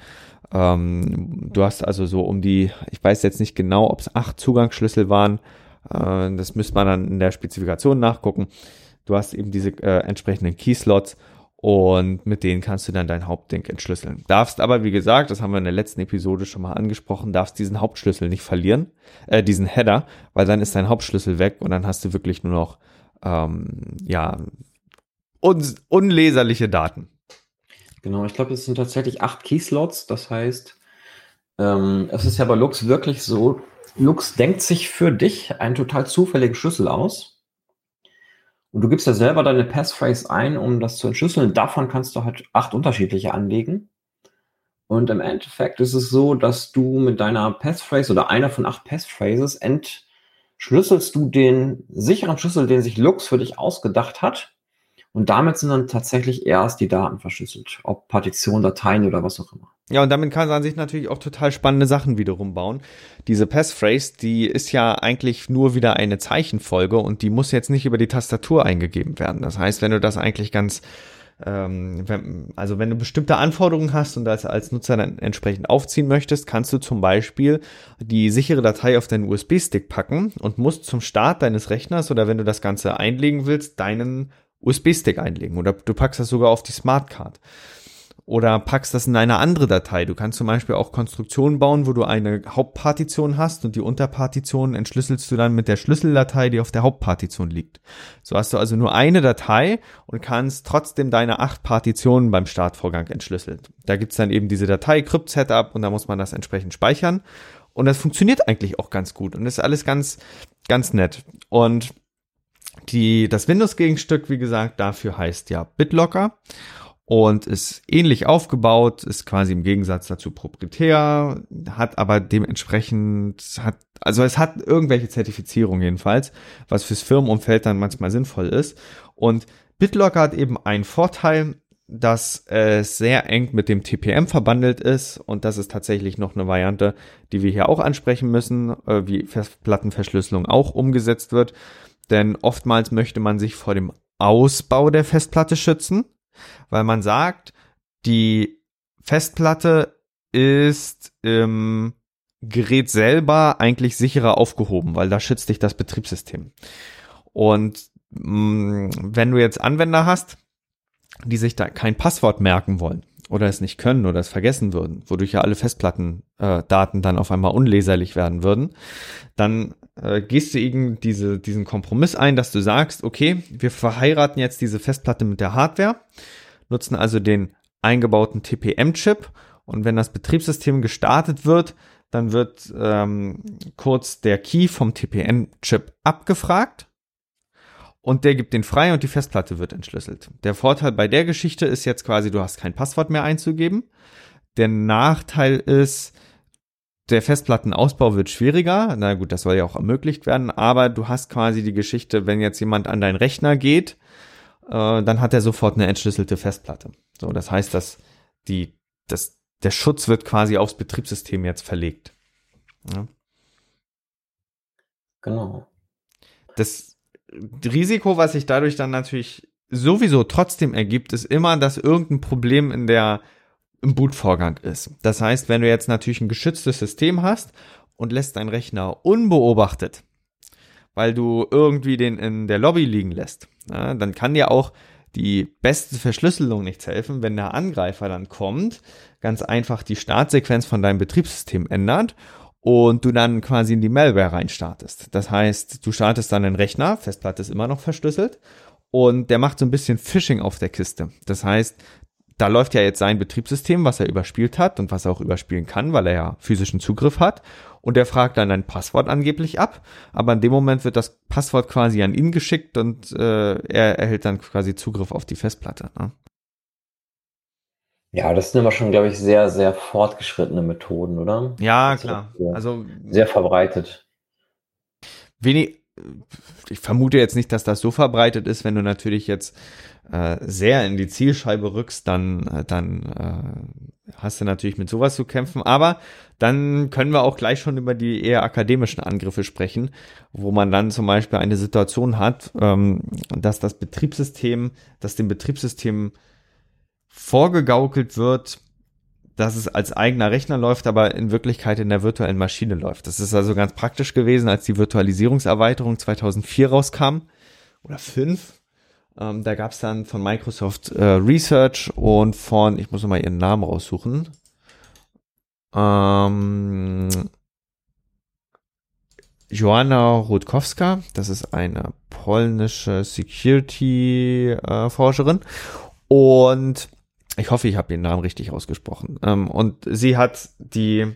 Ähm, du hast also so um die, ich weiß jetzt nicht genau, ob es acht Zugangsschlüssel waren. Äh, das müsste man dann in der Spezifikation nachgucken. Du hast eben diese äh, entsprechenden Keyslots und mit denen kannst du dann dein Hauptding entschlüsseln. Darfst aber, wie gesagt, das haben wir in der letzten Episode schon mal angesprochen, darfst diesen Hauptschlüssel nicht verlieren, äh, diesen Header, weil dann ist dein Hauptschlüssel weg und dann hast du wirklich nur noch, ähm, ja, un unleserliche Daten. Genau, ich glaube, es sind tatsächlich acht Keyslots. Das heißt, ähm, es ist ja bei Lux wirklich so, Lux denkt sich für dich einen total zufälligen Schlüssel aus und du gibst ja selber deine Passphrase ein, um das zu entschlüsseln. Davon kannst du halt acht unterschiedliche anlegen. Und im Endeffekt ist es so, dass du mit deiner Passphrase oder einer von acht Passphrases entschlüsselst du den sicheren Schlüssel, den sich Lux für dich ausgedacht hat. Und damit sind dann tatsächlich erst die Daten verschlüsselt. Ob Partition, Dateien oder was auch immer. Ja, und damit kann man sich natürlich auch total spannende Sachen wiederum bauen. Diese Passphrase, die ist ja eigentlich nur wieder eine Zeichenfolge und die muss jetzt nicht über die Tastatur eingegeben werden. Das heißt, wenn du das eigentlich ganz, ähm, wenn, also wenn du bestimmte Anforderungen hast und das als Nutzer dann entsprechend aufziehen möchtest, kannst du zum Beispiel die sichere Datei auf deinen USB-Stick packen und musst zum Start deines Rechners oder wenn du das Ganze einlegen willst, deinen USB-Stick einlegen oder du packst das sogar auf die Smartcard oder packst das in eine andere Datei. Du kannst zum Beispiel auch Konstruktionen bauen, wo du eine Hauptpartition hast und die Unterpartition entschlüsselst du dann mit der Schlüsseldatei, die auf der Hauptpartition liegt. So hast du also nur eine Datei und kannst trotzdem deine acht Partitionen beim Startvorgang entschlüsseln. Da gibt's dann eben diese Datei Crypt Setup und da muss man das entsprechend speichern. Und das funktioniert eigentlich auch ganz gut und ist alles ganz, ganz nett. Und die, das Windows-Gegenstück, wie gesagt, dafür heißt ja BitLocker und ist ähnlich aufgebaut, ist quasi im Gegensatz dazu proprietär, hat aber dementsprechend, hat, also es hat irgendwelche Zertifizierung jedenfalls, was fürs Firmenumfeld dann manchmal sinnvoll ist. Und BitLocker hat eben einen Vorteil, dass es sehr eng mit dem TPM verbandelt ist und das ist tatsächlich noch eine Variante, die wir hier auch ansprechen müssen, äh, wie Festplattenverschlüsselung auch umgesetzt wird. Denn oftmals möchte man sich vor dem Ausbau der Festplatte schützen weil man sagt, die Festplatte ist im Gerät selber eigentlich sicherer aufgehoben, weil da schützt dich das Betriebssystem. Und mh, mm, wenn du jetzt Anwender hast, die sich da kein Passwort merken wollen oder es nicht können oder es vergessen würden, wodurch ja alle Festplattendaten äh, dann auf einmal unleserlich werden würden, dann äh, gehst du eben diese, diesen Kompromiss ein, dass du sagst, okay, wir verheiraten jetzt diese Festplatte mit der Hardware, nutzen also den eingebauten TPM-Chip und wenn das Betriebssystem gestartet wird, dann wird ähm, kurz der Key vom TPM-Chip abgefragt und der gibt den frei und die Festplatte wird entschlüsselt. Der Vorteil bei der Geschichte ist jetzt quasi, du hast kein Passwort mehr einzugeben. Der Nachteil ist, der Festplattenausbau wird schwieriger. Na gut, das soll ja auch ermöglicht werden, aber du hast quasi die Geschichte, wenn jetzt jemand an deinen Rechner geht, äh, dann hat er sofort eine entschlüsselte Festplatte. So, das heißt, dass die, das, der Schutz wird quasi aufs Betriebssystem jetzt verlegt. Ja. Genau. Das Risiko, was sich dadurch dann natürlich sowieso trotzdem ergibt, ist immer, dass irgendein Problem in der im Bootvorgang ist. Das heißt, wenn du jetzt natürlich ein geschütztes System hast und lässt deinen Rechner unbeobachtet, weil du irgendwie den in der Lobby liegen lässt, ja, dann kann dir auch die beste Verschlüsselung nichts helfen, wenn der Angreifer dann kommt, ganz einfach die Startsequenz von deinem Betriebssystem ändert und du dann quasi in die Malware reinstartest. Das heißt, du startest dann den Rechner, Festplatte ist immer noch verschlüsselt und der macht so ein bisschen Phishing auf der Kiste. Das heißt, da läuft ja jetzt sein Betriebssystem, was er überspielt hat und was er auch überspielen kann, weil er ja physischen Zugriff hat. Und er fragt dann ein Passwort angeblich ab, aber in dem Moment wird das Passwort quasi an ihn geschickt und äh, er erhält dann quasi Zugriff auf die Festplatte. Ne? Ja, das sind immer schon, glaube ich, sehr, sehr fortgeschrittene Methoden, oder? Ja, klar. Also sehr verbreitet. Wenig, ich vermute jetzt nicht, dass das so verbreitet ist, wenn du natürlich jetzt äh, sehr in die Zielscheibe rückst, dann, äh, dann äh, hast du natürlich mit sowas zu kämpfen. Aber dann können wir auch gleich schon über die eher akademischen Angriffe sprechen, wo man dann zum Beispiel eine Situation hat, ähm, dass das Betriebssystem, dass dem Betriebssystem vorgegaukelt wird, dass es als eigener Rechner läuft, aber in Wirklichkeit in der virtuellen Maschine läuft. Das ist also ganz praktisch gewesen, als die Virtualisierungserweiterung 2004 rauskam oder 5. Ähm, da gab es dann von Microsoft äh, Research und von, ich muss noch mal ihren Namen raussuchen. Ähm, Joanna Rutkowska, das ist eine polnische Security-Forscherin. Äh, und ich hoffe, ich habe ihren Namen richtig ausgesprochen. Ähm, und sie hat die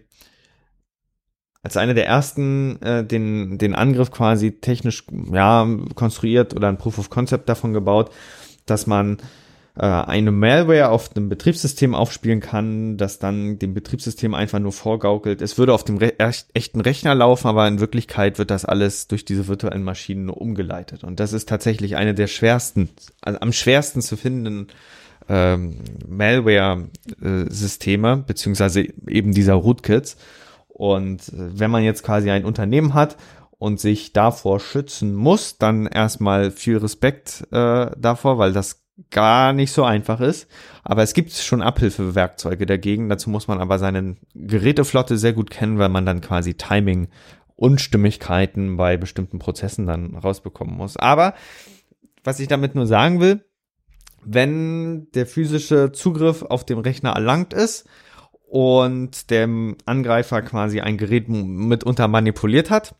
als eine der ersten äh, den, den Angriff quasi technisch ja, konstruiert oder ein Proof of Concept davon gebaut, dass man äh, eine Malware auf dem Betriebssystem aufspielen kann, das dann dem Betriebssystem einfach nur vorgaukelt. Es würde auf dem Re echten Rechner laufen, aber in Wirklichkeit wird das alles durch diese virtuellen Maschinen umgeleitet. Und das ist tatsächlich eine der schwersten, also am schwersten zu findenden ähm, Malware-Systeme, beziehungsweise eben dieser Rootkits. Und äh, wenn man jetzt quasi ein Unternehmen hat und sich davor schützen muss, dann erstmal viel Respekt äh, davor, weil das gar nicht so einfach ist. Aber es gibt schon Abhilfewerkzeuge dagegen. Dazu muss man aber seine Geräteflotte sehr gut kennen, weil man dann quasi Timing Unstimmigkeiten bei bestimmten Prozessen dann rausbekommen muss. Aber was ich damit nur sagen will, wenn der physische Zugriff auf dem Rechner erlangt ist und der Angreifer quasi ein Gerät mitunter manipuliert hat,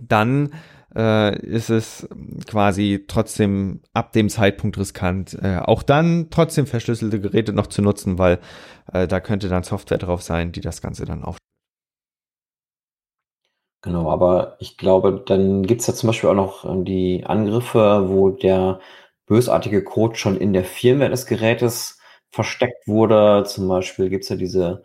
dann äh, ist es quasi trotzdem ab dem Zeitpunkt riskant, äh, auch dann trotzdem verschlüsselte Geräte noch zu nutzen, weil äh, da könnte dann Software drauf sein, die das Ganze dann auf. Genau, aber ich glaube, dann gibt's ja zum Beispiel auch noch ähm, die Angriffe, wo der bösartige Code schon in der Firmware des Gerätes versteckt wurde. Zum Beispiel gibt's ja diese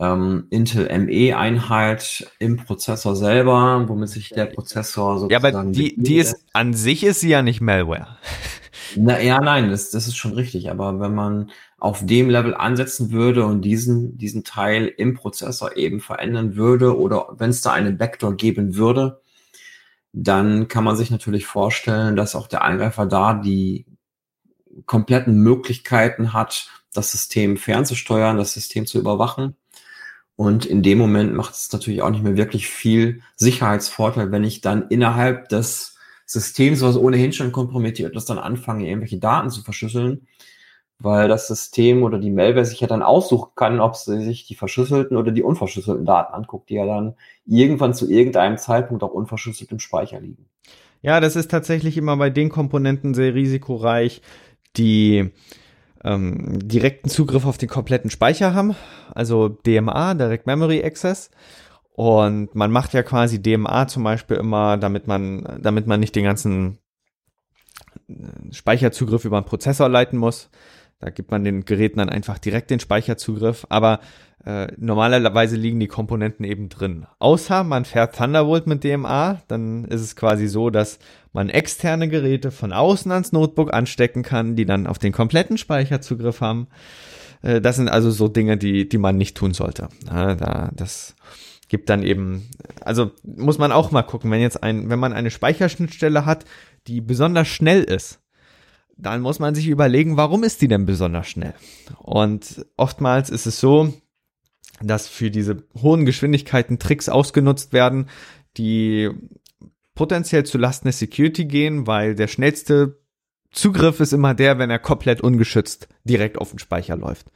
ähm, Intel ME-Einheit im Prozessor selber, womit sich der Prozessor sozusagen. Ja, aber die, die ist an sich ist sie ja nicht Malware. Na, ja, nein, das, das ist schon richtig. Aber wenn man auf dem Level ansetzen würde und diesen, diesen Teil im Prozessor eben verändern würde oder wenn es da eine Backdoor geben würde, dann kann man sich natürlich vorstellen, dass auch der Angreifer da die kompletten Möglichkeiten hat, das System fernzusteuern, das System zu überwachen. Und in dem Moment macht es natürlich auch nicht mehr wirklich viel Sicherheitsvorteil, wenn ich dann innerhalb des Systems, was ohnehin schon kompromittiert ist, dann anfange, irgendwelche Daten zu verschlüsseln weil das System oder die Malware sich ja dann aussuchen kann, ob sie sich die verschlüsselten oder die unverschlüsselten Daten anguckt, die ja dann irgendwann zu irgendeinem Zeitpunkt auch unverschlüsselt im Speicher liegen. Ja, das ist tatsächlich immer bei den Komponenten sehr risikoreich, die ähm, direkten Zugriff auf den kompletten Speicher haben, also DMA, Direct Memory Access. Und man macht ja quasi DMA zum Beispiel immer, damit man, damit man nicht den ganzen Speicherzugriff über einen Prozessor leiten muss. Da gibt man den Geräten dann einfach direkt den Speicherzugriff, aber äh, normalerweise liegen die Komponenten eben drin. Außer man fährt Thunderbolt mit DMA, dann ist es quasi so, dass man externe Geräte von außen ans Notebook anstecken kann, die dann auf den kompletten Speicherzugriff haben. Äh, das sind also so Dinge, die, die man nicht tun sollte. Ja, da, das gibt dann eben, also muss man auch mal gucken, wenn jetzt ein, wenn man eine Speicherschnittstelle hat, die besonders schnell ist, dann muss man sich überlegen, warum ist die denn besonders schnell? Und oftmals ist es so, dass für diese hohen Geschwindigkeiten Tricks ausgenutzt werden, die potenziell zu Lasten der Security gehen, weil der schnellste Zugriff ist immer der, wenn er komplett ungeschützt direkt auf den Speicher läuft.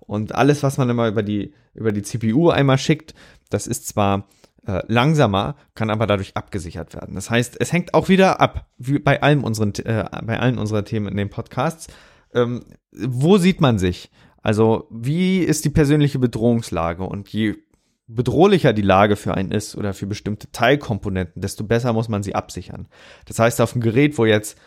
Und alles, was man immer über die, über die CPU einmal schickt, das ist zwar äh, langsamer, kann aber dadurch abgesichert werden. Das heißt, es hängt auch wieder ab, wie bei allen unseren, äh, bei allen unserer Themen in den Podcasts. Ähm, wo sieht man sich? Also, wie ist die persönliche Bedrohungslage? Und je bedrohlicher die Lage für einen ist oder für bestimmte Teilkomponenten, desto besser muss man sie absichern. Das heißt, auf dem Gerät, wo jetzt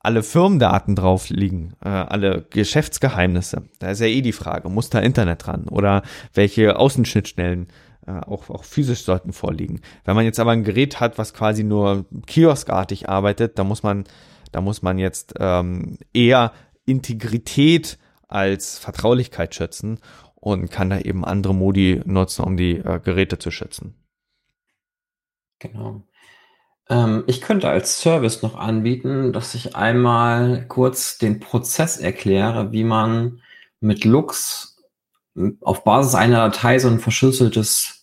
alle Firmendaten drauf liegen, äh, alle Geschäftsgeheimnisse, da ist ja eh die Frage, muss da Internet dran oder welche Außenschnittstellen auch, auch physisch sollten vorliegen. Wenn man jetzt aber ein Gerät hat, was quasi nur kioskartig arbeitet, da muss man, da muss man jetzt ähm, eher Integrität als Vertraulichkeit schätzen und kann da eben andere Modi nutzen, um die äh, Geräte zu schützen. Genau. Ähm, ich könnte als Service noch anbieten, dass ich einmal kurz den Prozess erkläre, wie man mit Lux auf Basis einer Datei so ein verschlüsseltes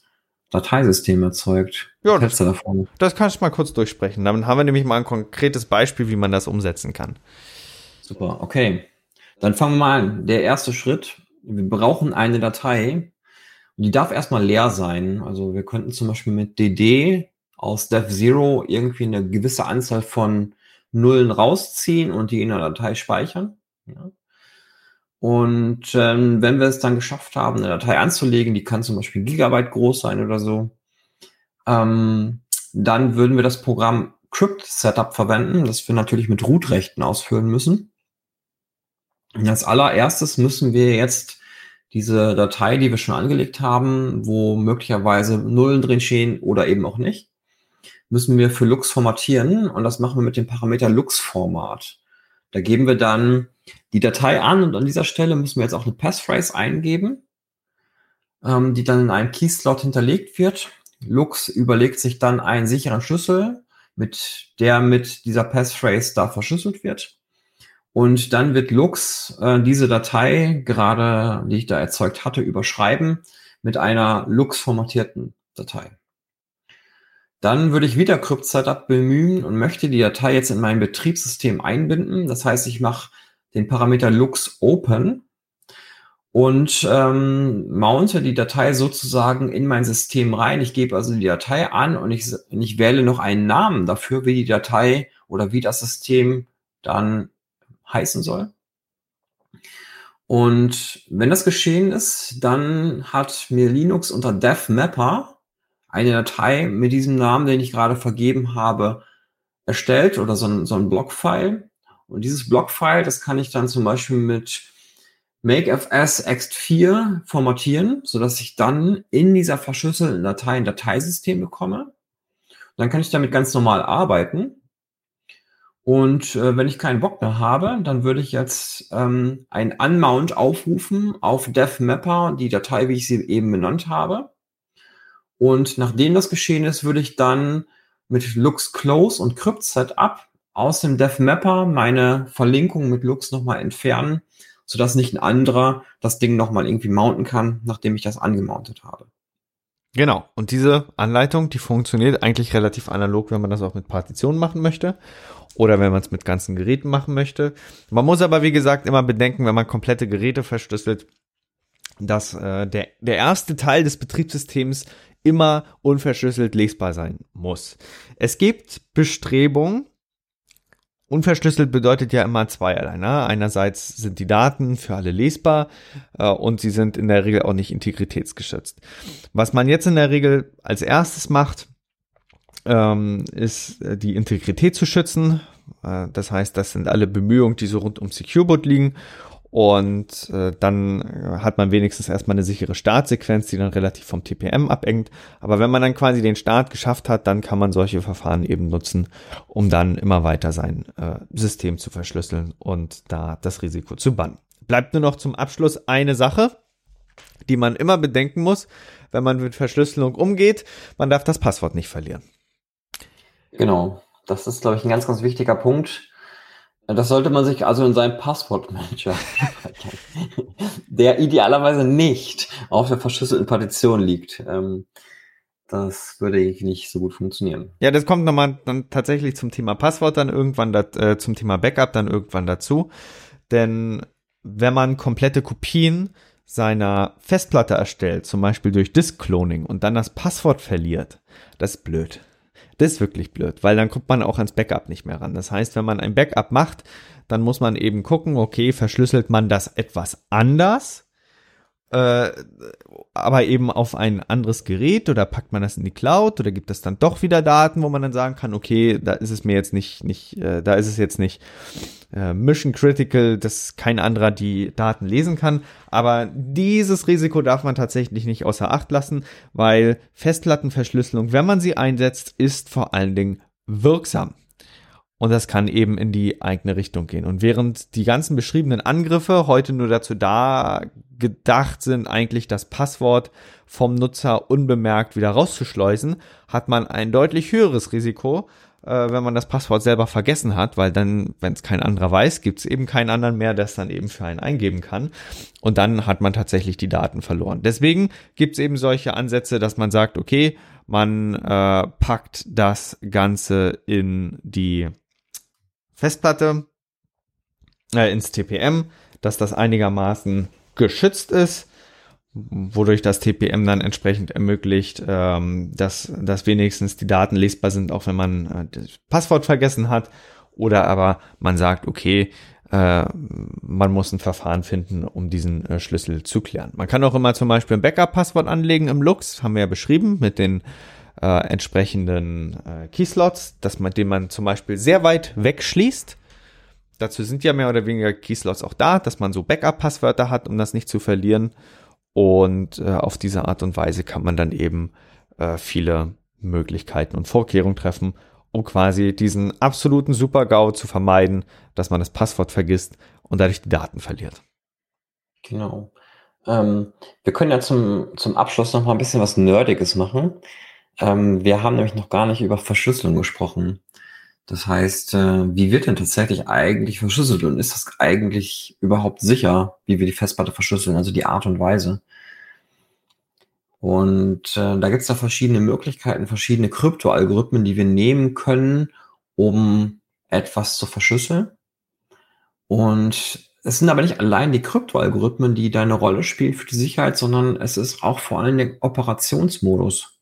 Dateisystem erzeugt. Ja, das, da das kannst du mal kurz durchsprechen. Dann haben wir nämlich mal ein konkretes Beispiel, wie man das umsetzen kann. Super, okay. Dann fangen wir mal an. Der erste Schritt, wir brauchen eine Datei. Die darf erstmal leer sein. Also wir könnten zum Beispiel mit dd aus dev0 irgendwie eine gewisse Anzahl von Nullen rausziehen und die in der Datei speichern. Ja. Und ähm, wenn wir es dann geschafft haben, eine Datei anzulegen, die kann zum Beispiel Gigabyte groß sein oder so, ähm, dann würden wir das Programm Crypt Setup verwenden, das wir natürlich mit Root-Rechten ausführen müssen. Und als allererstes müssen wir jetzt diese Datei, die wir schon angelegt haben, wo möglicherweise Nullen drin stehen oder eben auch nicht, müssen wir für Lux formatieren und das machen wir mit dem Parameter Lux-Format. Da geben wir dann die Datei an und an dieser Stelle müssen wir jetzt auch eine Passphrase eingeben, ähm, die dann in einem Keyslot hinterlegt wird. Lux überlegt sich dann einen sicheren Schlüssel, mit der mit dieser Passphrase da verschlüsselt wird. Und dann wird Lux äh, diese Datei, gerade die ich da erzeugt hatte, überschreiben mit einer Lux formatierten Datei. Dann würde ich wieder Crypt Setup bemühen und möchte die Datei jetzt in mein Betriebssystem einbinden. Das heißt, ich mache den Parameter Lux Open und ähm, mounte die Datei sozusagen in mein System rein. Ich gebe also die Datei an und ich, und ich wähle noch einen Namen dafür, wie die Datei oder wie das System dann heißen soll. Und wenn das geschehen ist, dann hat mir Linux unter devmapper eine Datei mit diesem Namen, den ich gerade vergeben habe, erstellt oder so ein, so ein Blockfile. Und dieses Blockfile, das kann ich dann zum Beispiel mit makefs ext4 formatieren, so dass ich dann in dieser verschlüsselten Datei ein Dateisystem bekomme. Dann kann ich damit ganz normal arbeiten. Und äh, wenn ich keinen Bock mehr habe, dann würde ich jetzt ähm, ein Unmount aufrufen auf devmapper, die Datei, wie ich sie eben benannt habe. Und nachdem das geschehen ist, würde ich dann mit Lux Close und Crypt Setup aus dem devmapper meine Verlinkung mit Lux nochmal entfernen, sodass nicht ein anderer das Ding nochmal irgendwie mounten kann, nachdem ich das angemountet habe. Genau. Und diese Anleitung, die funktioniert eigentlich relativ analog, wenn man das auch mit Partitionen machen möchte oder wenn man es mit ganzen Geräten machen möchte. Man muss aber, wie gesagt, immer bedenken, wenn man komplette Geräte verschlüsselt, dass äh, der, der erste Teil des Betriebssystems immer unverschlüsselt lesbar sein muss. Es gibt Bestrebungen, Unverschlüsselt bedeutet ja immer zweierlei. Ne? Einerseits sind die Daten für alle lesbar äh, und sie sind in der Regel auch nicht integritätsgeschützt. Was man jetzt in der Regel als erstes macht, ähm, ist äh, die Integrität zu schützen. Äh, das heißt, das sind alle Bemühungen, die so rund um SecureBoot liegen. Und äh, dann äh, hat man wenigstens erstmal eine sichere Startsequenz, die dann relativ vom TPM abhängt. Aber wenn man dann quasi den Start geschafft hat, dann kann man solche Verfahren eben nutzen, um dann immer weiter sein äh, System zu verschlüsseln und da das Risiko zu bannen. Bleibt nur noch zum Abschluss eine Sache, die man immer bedenken muss, wenn man mit Verschlüsselung umgeht. Man darf das Passwort nicht verlieren. Genau. Das ist, glaube ich, ein ganz, ganz wichtiger Punkt. Das sollte man sich also in seinem Passwortmanager, der idealerweise nicht auf der verschlüsselten Partition liegt. Ähm, das würde ich nicht so gut funktionieren. Ja, das kommt nochmal dann tatsächlich zum Thema Passwort dann irgendwann, dat, äh, zum Thema Backup dann irgendwann dazu. Denn wenn man komplette Kopien seiner Festplatte erstellt, zum Beispiel durch Disk-Cloning und dann das Passwort verliert, das ist blöd. Das ist wirklich blöd, weil dann kommt man auch ans Backup nicht mehr ran. Das heißt, wenn man ein Backup macht, dann muss man eben gucken, okay, verschlüsselt man das etwas anders, äh, aber eben auf ein anderes Gerät oder packt man das in die Cloud oder gibt es dann doch wieder Daten, wo man dann sagen kann, okay, da ist es mir jetzt nicht, nicht, äh, da ist es jetzt nicht äh, mission critical, dass kein anderer die Daten lesen kann. Aber dieses Risiko darf man tatsächlich nicht außer Acht lassen, weil Festplattenverschlüsselung, wenn man sie einsetzt, ist vor allen Dingen wirksam. Und das kann eben in die eigene Richtung gehen. Und während die ganzen beschriebenen Angriffe heute nur dazu da gedacht sind, eigentlich das Passwort vom Nutzer unbemerkt wieder rauszuschleusen, hat man ein deutlich höheres Risiko, äh, wenn man das Passwort selber vergessen hat, weil dann, wenn es kein anderer weiß, gibt es eben keinen anderen mehr, der es dann eben für einen eingeben kann. Und dann hat man tatsächlich die Daten verloren. Deswegen gibt es eben solche Ansätze, dass man sagt, okay, man äh, packt das Ganze in die Festplatte, äh, ins TPM, dass das einigermaßen geschützt ist, wodurch das TPM dann entsprechend ermöglicht, ähm, dass, dass wenigstens die Daten lesbar sind, auch wenn man äh, das Passwort vergessen hat. Oder aber man sagt, okay, äh, man muss ein Verfahren finden, um diesen äh, Schlüssel zu klären. Man kann auch immer zum Beispiel ein Backup-Passwort anlegen im Lux, haben wir ja beschrieben, mit den äh, entsprechenden äh, Keyslots, dass man, den man zum Beispiel sehr weit wegschließt. Dazu sind ja mehr oder weniger Keyslots auch da, dass man so Backup-Passwörter hat, um das nicht zu verlieren. Und äh, auf diese Art und Weise kann man dann eben äh, viele Möglichkeiten und Vorkehrungen treffen, um quasi diesen absoluten Super-GAU zu vermeiden, dass man das Passwort vergisst und dadurch die Daten verliert. Genau. Ähm, wir können ja zum, zum Abschluss noch mal ein bisschen was Nerdiges machen. Ähm, wir haben nämlich noch gar nicht über Verschlüsselung gesprochen. Das heißt, äh, wie wird denn tatsächlich eigentlich verschlüsselt und ist das eigentlich überhaupt sicher, wie wir die Festplatte verschlüsseln, also die Art und Weise? Und äh, da gibt es da verschiedene Möglichkeiten, verschiedene Kryptoalgorithmen, die wir nehmen können, um etwas zu verschlüsseln. Und es sind aber nicht allein die Kryptoalgorithmen, die da eine Rolle spielen für die Sicherheit, sondern es ist auch vor allem der Operationsmodus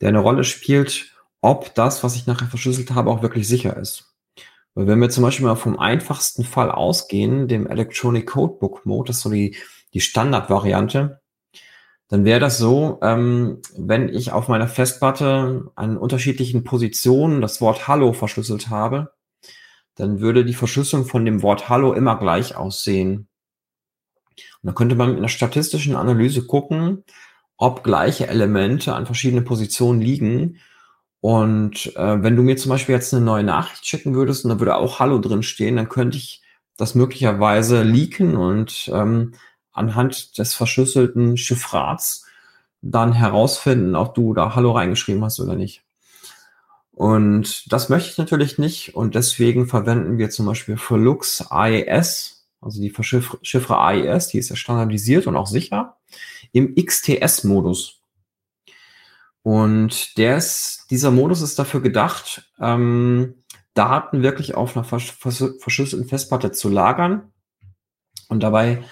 der eine Rolle spielt, ob das, was ich nachher verschlüsselt habe, auch wirklich sicher ist. Weil wenn wir zum Beispiel mal vom einfachsten Fall ausgehen, dem Electronic Codebook Mode, das ist so die, die Standardvariante, dann wäre das so, ähm, wenn ich auf meiner Festplatte an unterschiedlichen Positionen das Wort Hallo verschlüsselt habe, dann würde die Verschlüsselung von dem Wort Hallo immer gleich aussehen. Und dann könnte man mit einer statistischen Analyse gucken, ob gleiche Elemente an verschiedenen Positionen liegen. Und äh, wenn du mir zum Beispiel jetzt eine neue Nachricht schicken würdest und da würde auch Hallo drin stehen, dann könnte ich das möglicherweise leaken und ähm, anhand des verschlüsselten Chiffrats dann herausfinden, ob du da Hallo reingeschrieben hast oder nicht. Und das möchte ich natürlich nicht und deswegen verwenden wir zum Beispiel für Lux AES, also die Chiffre AES, die ist ja standardisiert und auch sicher im XTS-Modus. Und der ist, dieser Modus ist dafür gedacht, ähm, Daten wirklich auf einer versch verschlüsselten Festplatte zu lagern. Und dabei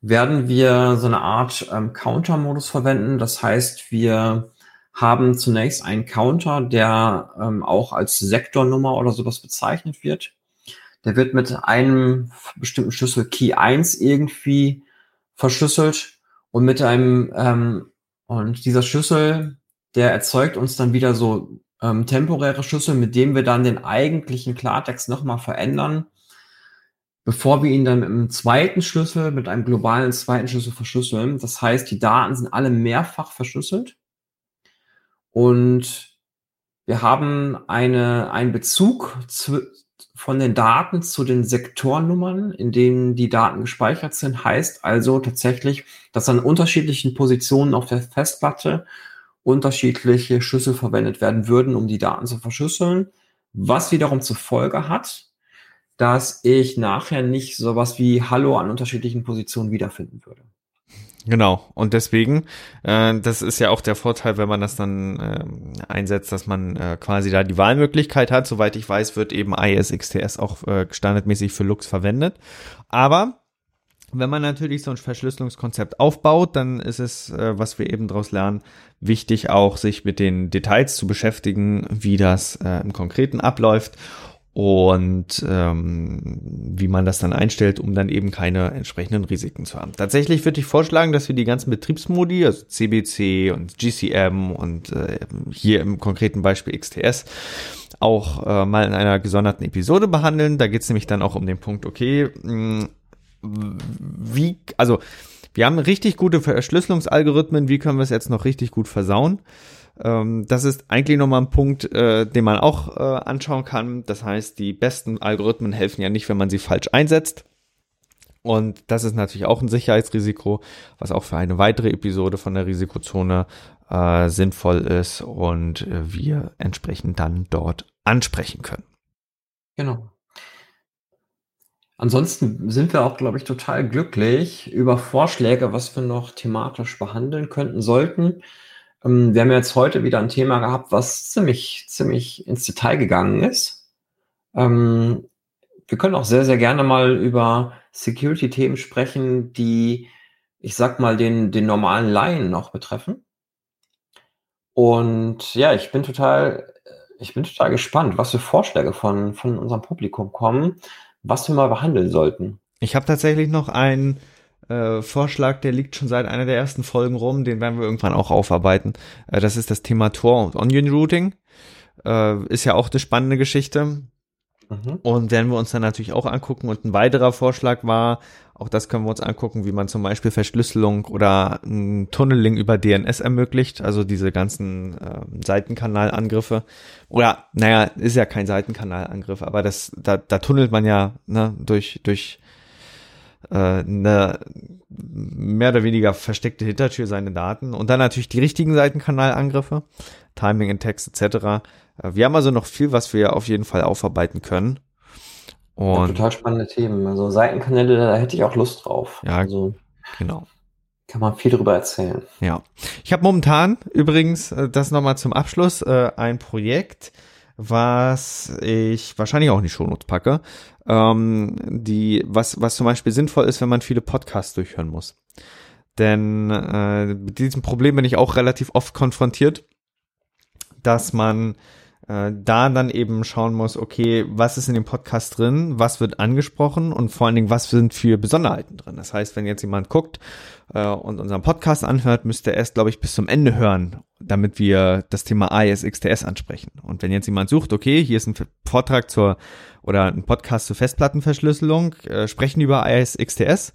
werden wir so eine Art ähm, Counter-Modus verwenden. Das heißt, wir haben zunächst einen Counter, der ähm, auch als Sektornummer oder sowas bezeichnet wird. Der wird mit einem bestimmten Schlüssel Key 1 irgendwie verschlüsselt und mit einem, ähm, und dieser Schlüssel, der erzeugt uns dann wieder so ähm, temporäre Schlüssel, mit dem wir dann den eigentlichen Klartext nochmal verändern, bevor wir ihn dann mit einem zweiten Schlüssel, mit einem globalen zweiten Schlüssel verschlüsseln. Das heißt, die Daten sind alle mehrfach verschlüsselt und wir haben eine, einen Bezug zu, von den Daten zu den Sektornummern, in denen die Daten gespeichert sind, heißt also tatsächlich, dass an unterschiedlichen Positionen auf der Festplatte unterschiedliche Schlüssel verwendet werden würden, um die Daten zu verschlüsseln, was wiederum zur Folge hat, dass ich nachher nicht sowas wie Hallo an unterschiedlichen Positionen wiederfinden würde. Genau, und deswegen, äh, das ist ja auch der Vorteil, wenn man das dann äh, einsetzt, dass man äh, quasi da die Wahlmöglichkeit hat. Soweit ich weiß, wird eben ISXTS auch äh, standardmäßig für Lux verwendet. Aber wenn man natürlich so ein Verschlüsselungskonzept aufbaut, dann ist es, äh, was wir eben daraus lernen, wichtig auch, sich mit den Details zu beschäftigen, wie das äh, im Konkreten abläuft und ähm, wie man das dann einstellt, um dann eben keine entsprechenden Risiken zu haben. Tatsächlich würde ich vorschlagen, dass wir die ganzen Betriebsmodi, also CBC und GCM und äh, hier im konkreten Beispiel XTS, auch äh, mal in einer gesonderten Episode behandeln. Da geht es nämlich dann auch um den Punkt, okay, mh, wie, also wir haben richtig gute Verschlüsselungsalgorithmen, wie können wir es jetzt noch richtig gut versauen? Ähm, das ist eigentlich nochmal ein Punkt, äh, den man auch äh, anschauen kann. Das heißt, die besten Algorithmen helfen ja nicht, wenn man sie falsch einsetzt. Und das ist natürlich auch ein Sicherheitsrisiko, was auch für eine weitere Episode von der Risikozone äh, sinnvoll ist und äh, wir entsprechend dann dort ansprechen können. Genau. Ansonsten sind wir auch, glaube ich, total glücklich über Vorschläge, was wir noch thematisch behandeln könnten sollten. Ähm, wir haben jetzt heute wieder ein Thema gehabt, was ziemlich, ziemlich ins Detail gegangen ist. Ähm, wir können auch sehr, sehr gerne mal über Security-Themen sprechen, die, ich sag mal, den, den normalen Laien noch betreffen. Und ja, ich bin total, ich bin total gespannt, was für Vorschläge von, von unserem Publikum kommen, was wir mal behandeln sollten. Ich habe tatsächlich noch einen äh, Vorschlag, der liegt schon seit einer der ersten Folgen rum, den werden wir irgendwann auch aufarbeiten. Äh, das ist das Thema Tor und Onion Routing. Äh, ist ja auch eine spannende Geschichte. Mhm. Und werden wir uns dann natürlich auch angucken. Und ein weiterer Vorschlag war, auch das können wir uns angucken, wie man zum Beispiel Verschlüsselung oder ein Tunneling über DNS ermöglicht, also diese ganzen äh, Seitenkanalangriffe. Oder, naja, ist ja kein Seitenkanalangriff, aber das, da, da tunnelt man ja ne, durch, durch eine mehr oder weniger versteckte Hintertür seine Daten und dann natürlich die richtigen Seitenkanalangriffe, Timing in Text etc. Äh, wir haben also noch viel, was wir auf jeden Fall aufarbeiten können. Und ja, total spannende Themen. Also Seitenkanäle, da hätte ich auch Lust drauf. Ja, also, genau. Kann man viel darüber erzählen. Ja. Ich habe momentan übrigens, äh, das nochmal zum Abschluss, ein Projekt, was ich wahrscheinlich auch in die Shownotes packe ähm, die, was, was zum Beispiel sinnvoll ist, wenn man viele Podcasts durchhören muss. Denn äh, mit diesem Problem bin ich auch relativ oft konfrontiert, dass man äh, da dann eben schauen muss, okay, was ist in dem Podcast drin, was wird angesprochen und vor allen Dingen, was sind für Besonderheiten drin. Das heißt, wenn jetzt jemand guckt äh, und unseren Podcast anhört, müsste er erst, glaube ich, bis zum Ende hören, damit wir das Thema ISXTS ansprechen. Und wenn jetzt jemand sucht, okay, hier ist ein Vortrag zur oder ein Podcast zur Festplattenverschlüsselung, äh, sprechen über ISXTS,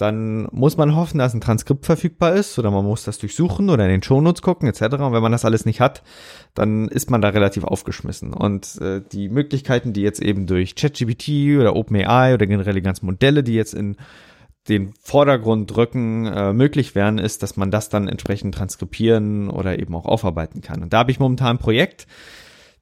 dann muss man hoffen, dass ein Transkript verfügbar ist oder man muss das durchsuchen oder in den Shownotes gucken etc. Und wenn man das alles nicht hat, dann ist man da relativ aufgeschmissen. Und äh, die Möglichkeiten, die jetzt eben durch ChatGPT oder OpenAI oder generell die ganzen Modelle, die jetzt in den Vordergrund drücken, äh, möglich wären, ist, dass man das dann entsprechend transkribieren oder eben auch aufarbeiten kann. Und da habe ich momentan ein Projekt,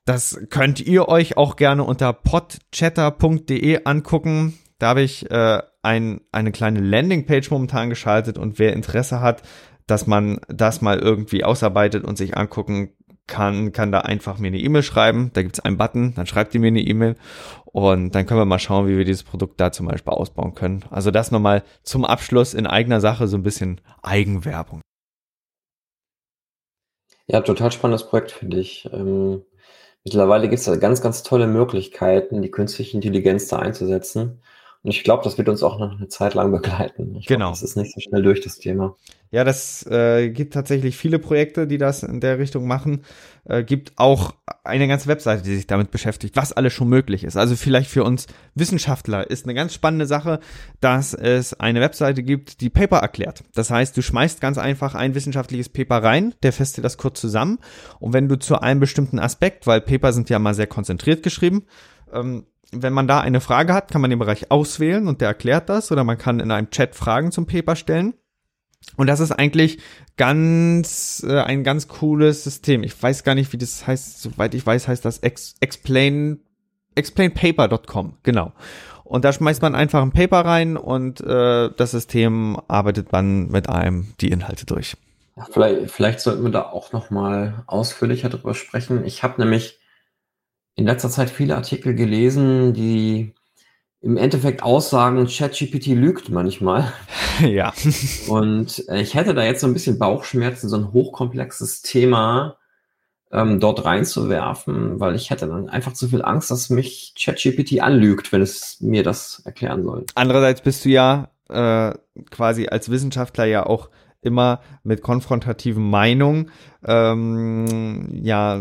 das könnt ihr euch auch gerne unter podchatter.de angucken. Da habe ich äh, ein, eine kleine Landingpage momentan geschaltet und wer Interesse hat, dass man das mal irgendwie ausarbeitet und sich angucken kann, kann da einfach mir eine E-Mail schreiben. Da gibt es einen Button, dann schreibt ihr mir eine E-Mail und dann können wir mal schauen, wie wir dieses Produkt da zum Beispiel ausbauen können. Also das nochmal zum Abschluss in eigener Sache so ein bisschen Eigenwerbung. Ja, total spannendes Projekt, finde ich. Ähm, Mittlerweile gibt es da ganz, ganz tolle Möglichkeiten, die künstliche Intelligenz da einzusetzen. Und ich glaube, das wird uns auch noch eine Zeit lang begleiten. Ich genau. das ist nicht so schnell durch, das Thema. Ja, das äh, gibt tatsächlich viele Projekte, die das in der Richtung machen. Äh, gibt auch eine ganze Webseite, die sich damit beschäftigt, was alles schon möglich ist. Also vielleicht für uns Wissenschaftler ist eine ganz spannende Sache, dass es eine Webseite gibt, die Paper erklärt. Das heißt, du schmeißt ganz einfach ein wissenschaftliches Paper rein, der fasst dir das kurz zusammen. Und wenn du zu einem bestimmten Aspekt, weil Paper sind ja mal sehr konzentriert geschrieben, ähm, wenn man da eine Frage hat, kann man den Bereich auswählen und der erklärt das oder man kann in einem Chat Fragen zum Paper stellen. Und das ist eigentlich ganz äh, ein ganz cooles System. Ich weiß gar nicht, wie das heißt. Soweit ich weiß, heißt das ex explain explainpaper.com. Genau. Und da schmeißt man einfach ein Paper rein und äh, das System arbeitet dann mit einem die Inhalte durch. Vielleicht, vielleicht sollten wir da auch noch mal ausführlicher drüber sprechen. Ich habe nämlich in letzter Zeit viele Artikel gelesen, die im Endeffekt aussagen, ChatGPT lügt manchmal. ja. Und ich hätte da jetzt so ein bisschen Bauchschmerzen, so ein hochkomplexes Thema ähm, dort reinzuwerfen, weil ich hätte dann einfach zu viel Angst, dass mich ChatGPT anlügt, wenn es mir das erklären soll. Andererseits bist du ja äh, quasi als Wissenschaftler ja auch immer mit konfrontativen Meinungen, ähm, ja,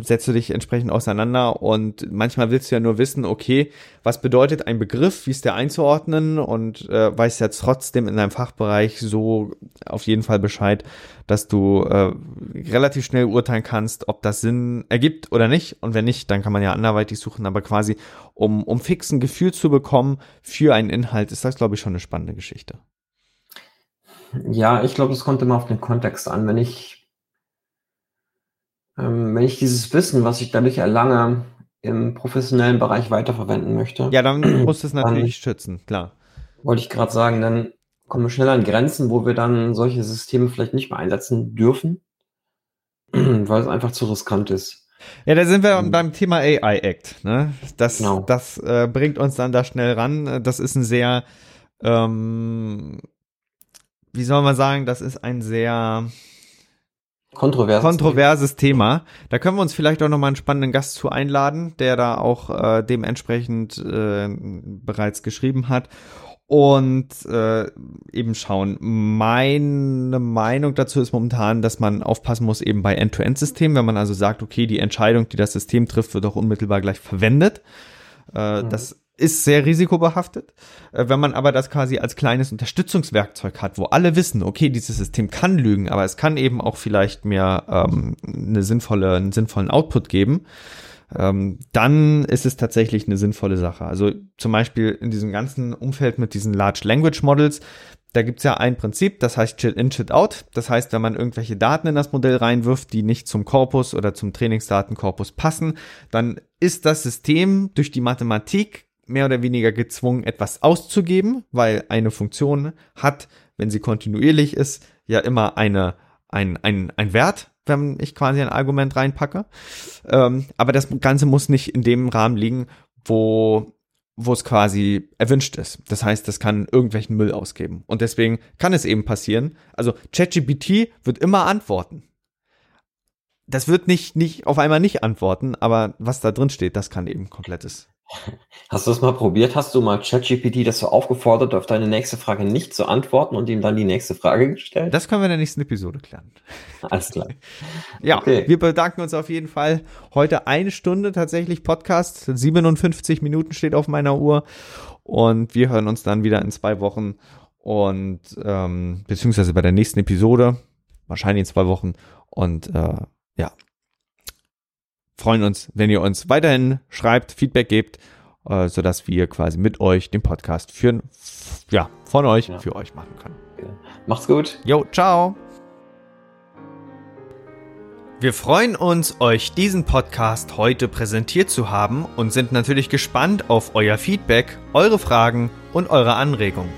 setzt du dich entsprechend auseinander und manchmal willst du ja nur wissen, okay, was bedeutet ein Begriff, wie ist der einzuordnen und äh, weißt ja trotzdem in deinem Fachbereich so auf jeden Fall Bescheid, dass du äh, relativ schnell urteilen kannst, ob das Sinn ergibt oder nicht und wenn nicht, dann kann man ja anderweitig suchen, aber quasi um, um fix ein Gefühl zu bekommen für einen Inhalt, ist das glaube ich schon eine spannende Geschichte. Ja, ich glaube, es kommt immer auf den Kontext an. Wenn ich, ähm, wenn ich dieses Wissen, was ich dadurch erlange, im professionellen Bereich weiterverwenden möchte. Ja, dann muss es natürlich schützen, klar. Wollte ich gerade sagen, dann kommen wir schnell an Grenzen, wo wir dann solche Systeme vielleicht nicht mehr einsetzen dürfen, weil es einfach zu riskant ist. Ja, da sind wir ähm, beim Thema AI Act. Ne? Das, genau. das äh, bringt uns dann da schnell ran. Das ist ein sehr ähm, wie soll man sagen, das ist ein sehr kontroverses, kontroverses Thema. Da können wir uns vielleicht auch nochmal einen spannenden Gast zu einladen, der da auch äh, dementsprechend äh, bereits geschrieben hat. Und äh, eben schauen. Meine Meinung dazu ist momentan, dass man aufpassen muss eben bei End-to-End-Systemen, wenn man also sagt, okay, die Entscheidung, die das System trifft, wird auch unmittelbar gleich verwendet. Äh, mhm. Das ist sehr risikobehaftet. Äh, wenn man aber das quasi als kleines Unterstützungswerkzeug hat, wo alle wissen, okay, dieses System kann lügen, aber es kann eben auch vielleicht mehr ähm, eine sinnvolle, einen sinnvollen Output geben, ähm, dann ist es tatsächlich eine sinnvolle Sache. Also zum Beispiel in diesem ganzen Umfeld mit diesen Large Language Models, da gibt's ja ein Prinzip, das heißt Shit in, Shit out. Das heißt, wenn man irgendwelche Daten in das Modell reinwirft, die nicht zum Korpus oder zum Trainingsdatenkorpus passen, dann ist das System durch die Mathematik mehr oder weniger gezwungen, etwas auszugeben, weil eine Funktion hat, wenn sie kontinuierlich ist, ja immer eine, ein, ein, ein Wert, wenn ich quasi ein Argument reinpacke. Ähm, aber das Ganze muss nicht in dem Rahmen liegen, wo wo es quasi erwünscht ist. Das heißt, das kann irgendwelchen Müll ausgeben. Und deswegen kann es eben passieren. Also ChatGPT wird immer antworten. Das wird nicht, nicht auf einmal nicht antworten, aber was da drin steht, das kann eben komplettes Hast du das mal probiert? Hast du mal ChatGPT das so aufgefordert, auf deine nächste Frage nicht zu antworten und ihm dann die nächste Frage gestellt? Das können wir in der nächsten Episode klären. Alles klar. ja, okay. wir bedanken uns auf jeden Fall. Heute eine Stunde tatsächlich Podcast. 57 Minuten steht auf meiner Uhr. Und wir hören uns dann wieder in zwei Wochen und ähm, beziehungsweise bei der nächsten Episode. Wahrscheinlich in zwei Wochen. Und äh, ja, freuen uns, wenn ihr uns weiterhin schreibt, Feedback gebt, äh, sodass wir quasi mit euch den Podcast führen, ja, von euch ja. für euch machen können. Macht's gut. Jo, ciao. Wir freuen uns, euch diesen Podcast heute präsentiert zu haben und sind natürlich gespannt auf euer Feedback, eure Fragen und eure Anregungen.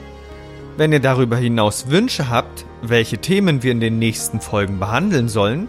Wenn ihr darüber hinaus Wünsche habt, welche Themen wir in den nächsten Folgen behandeln sollen,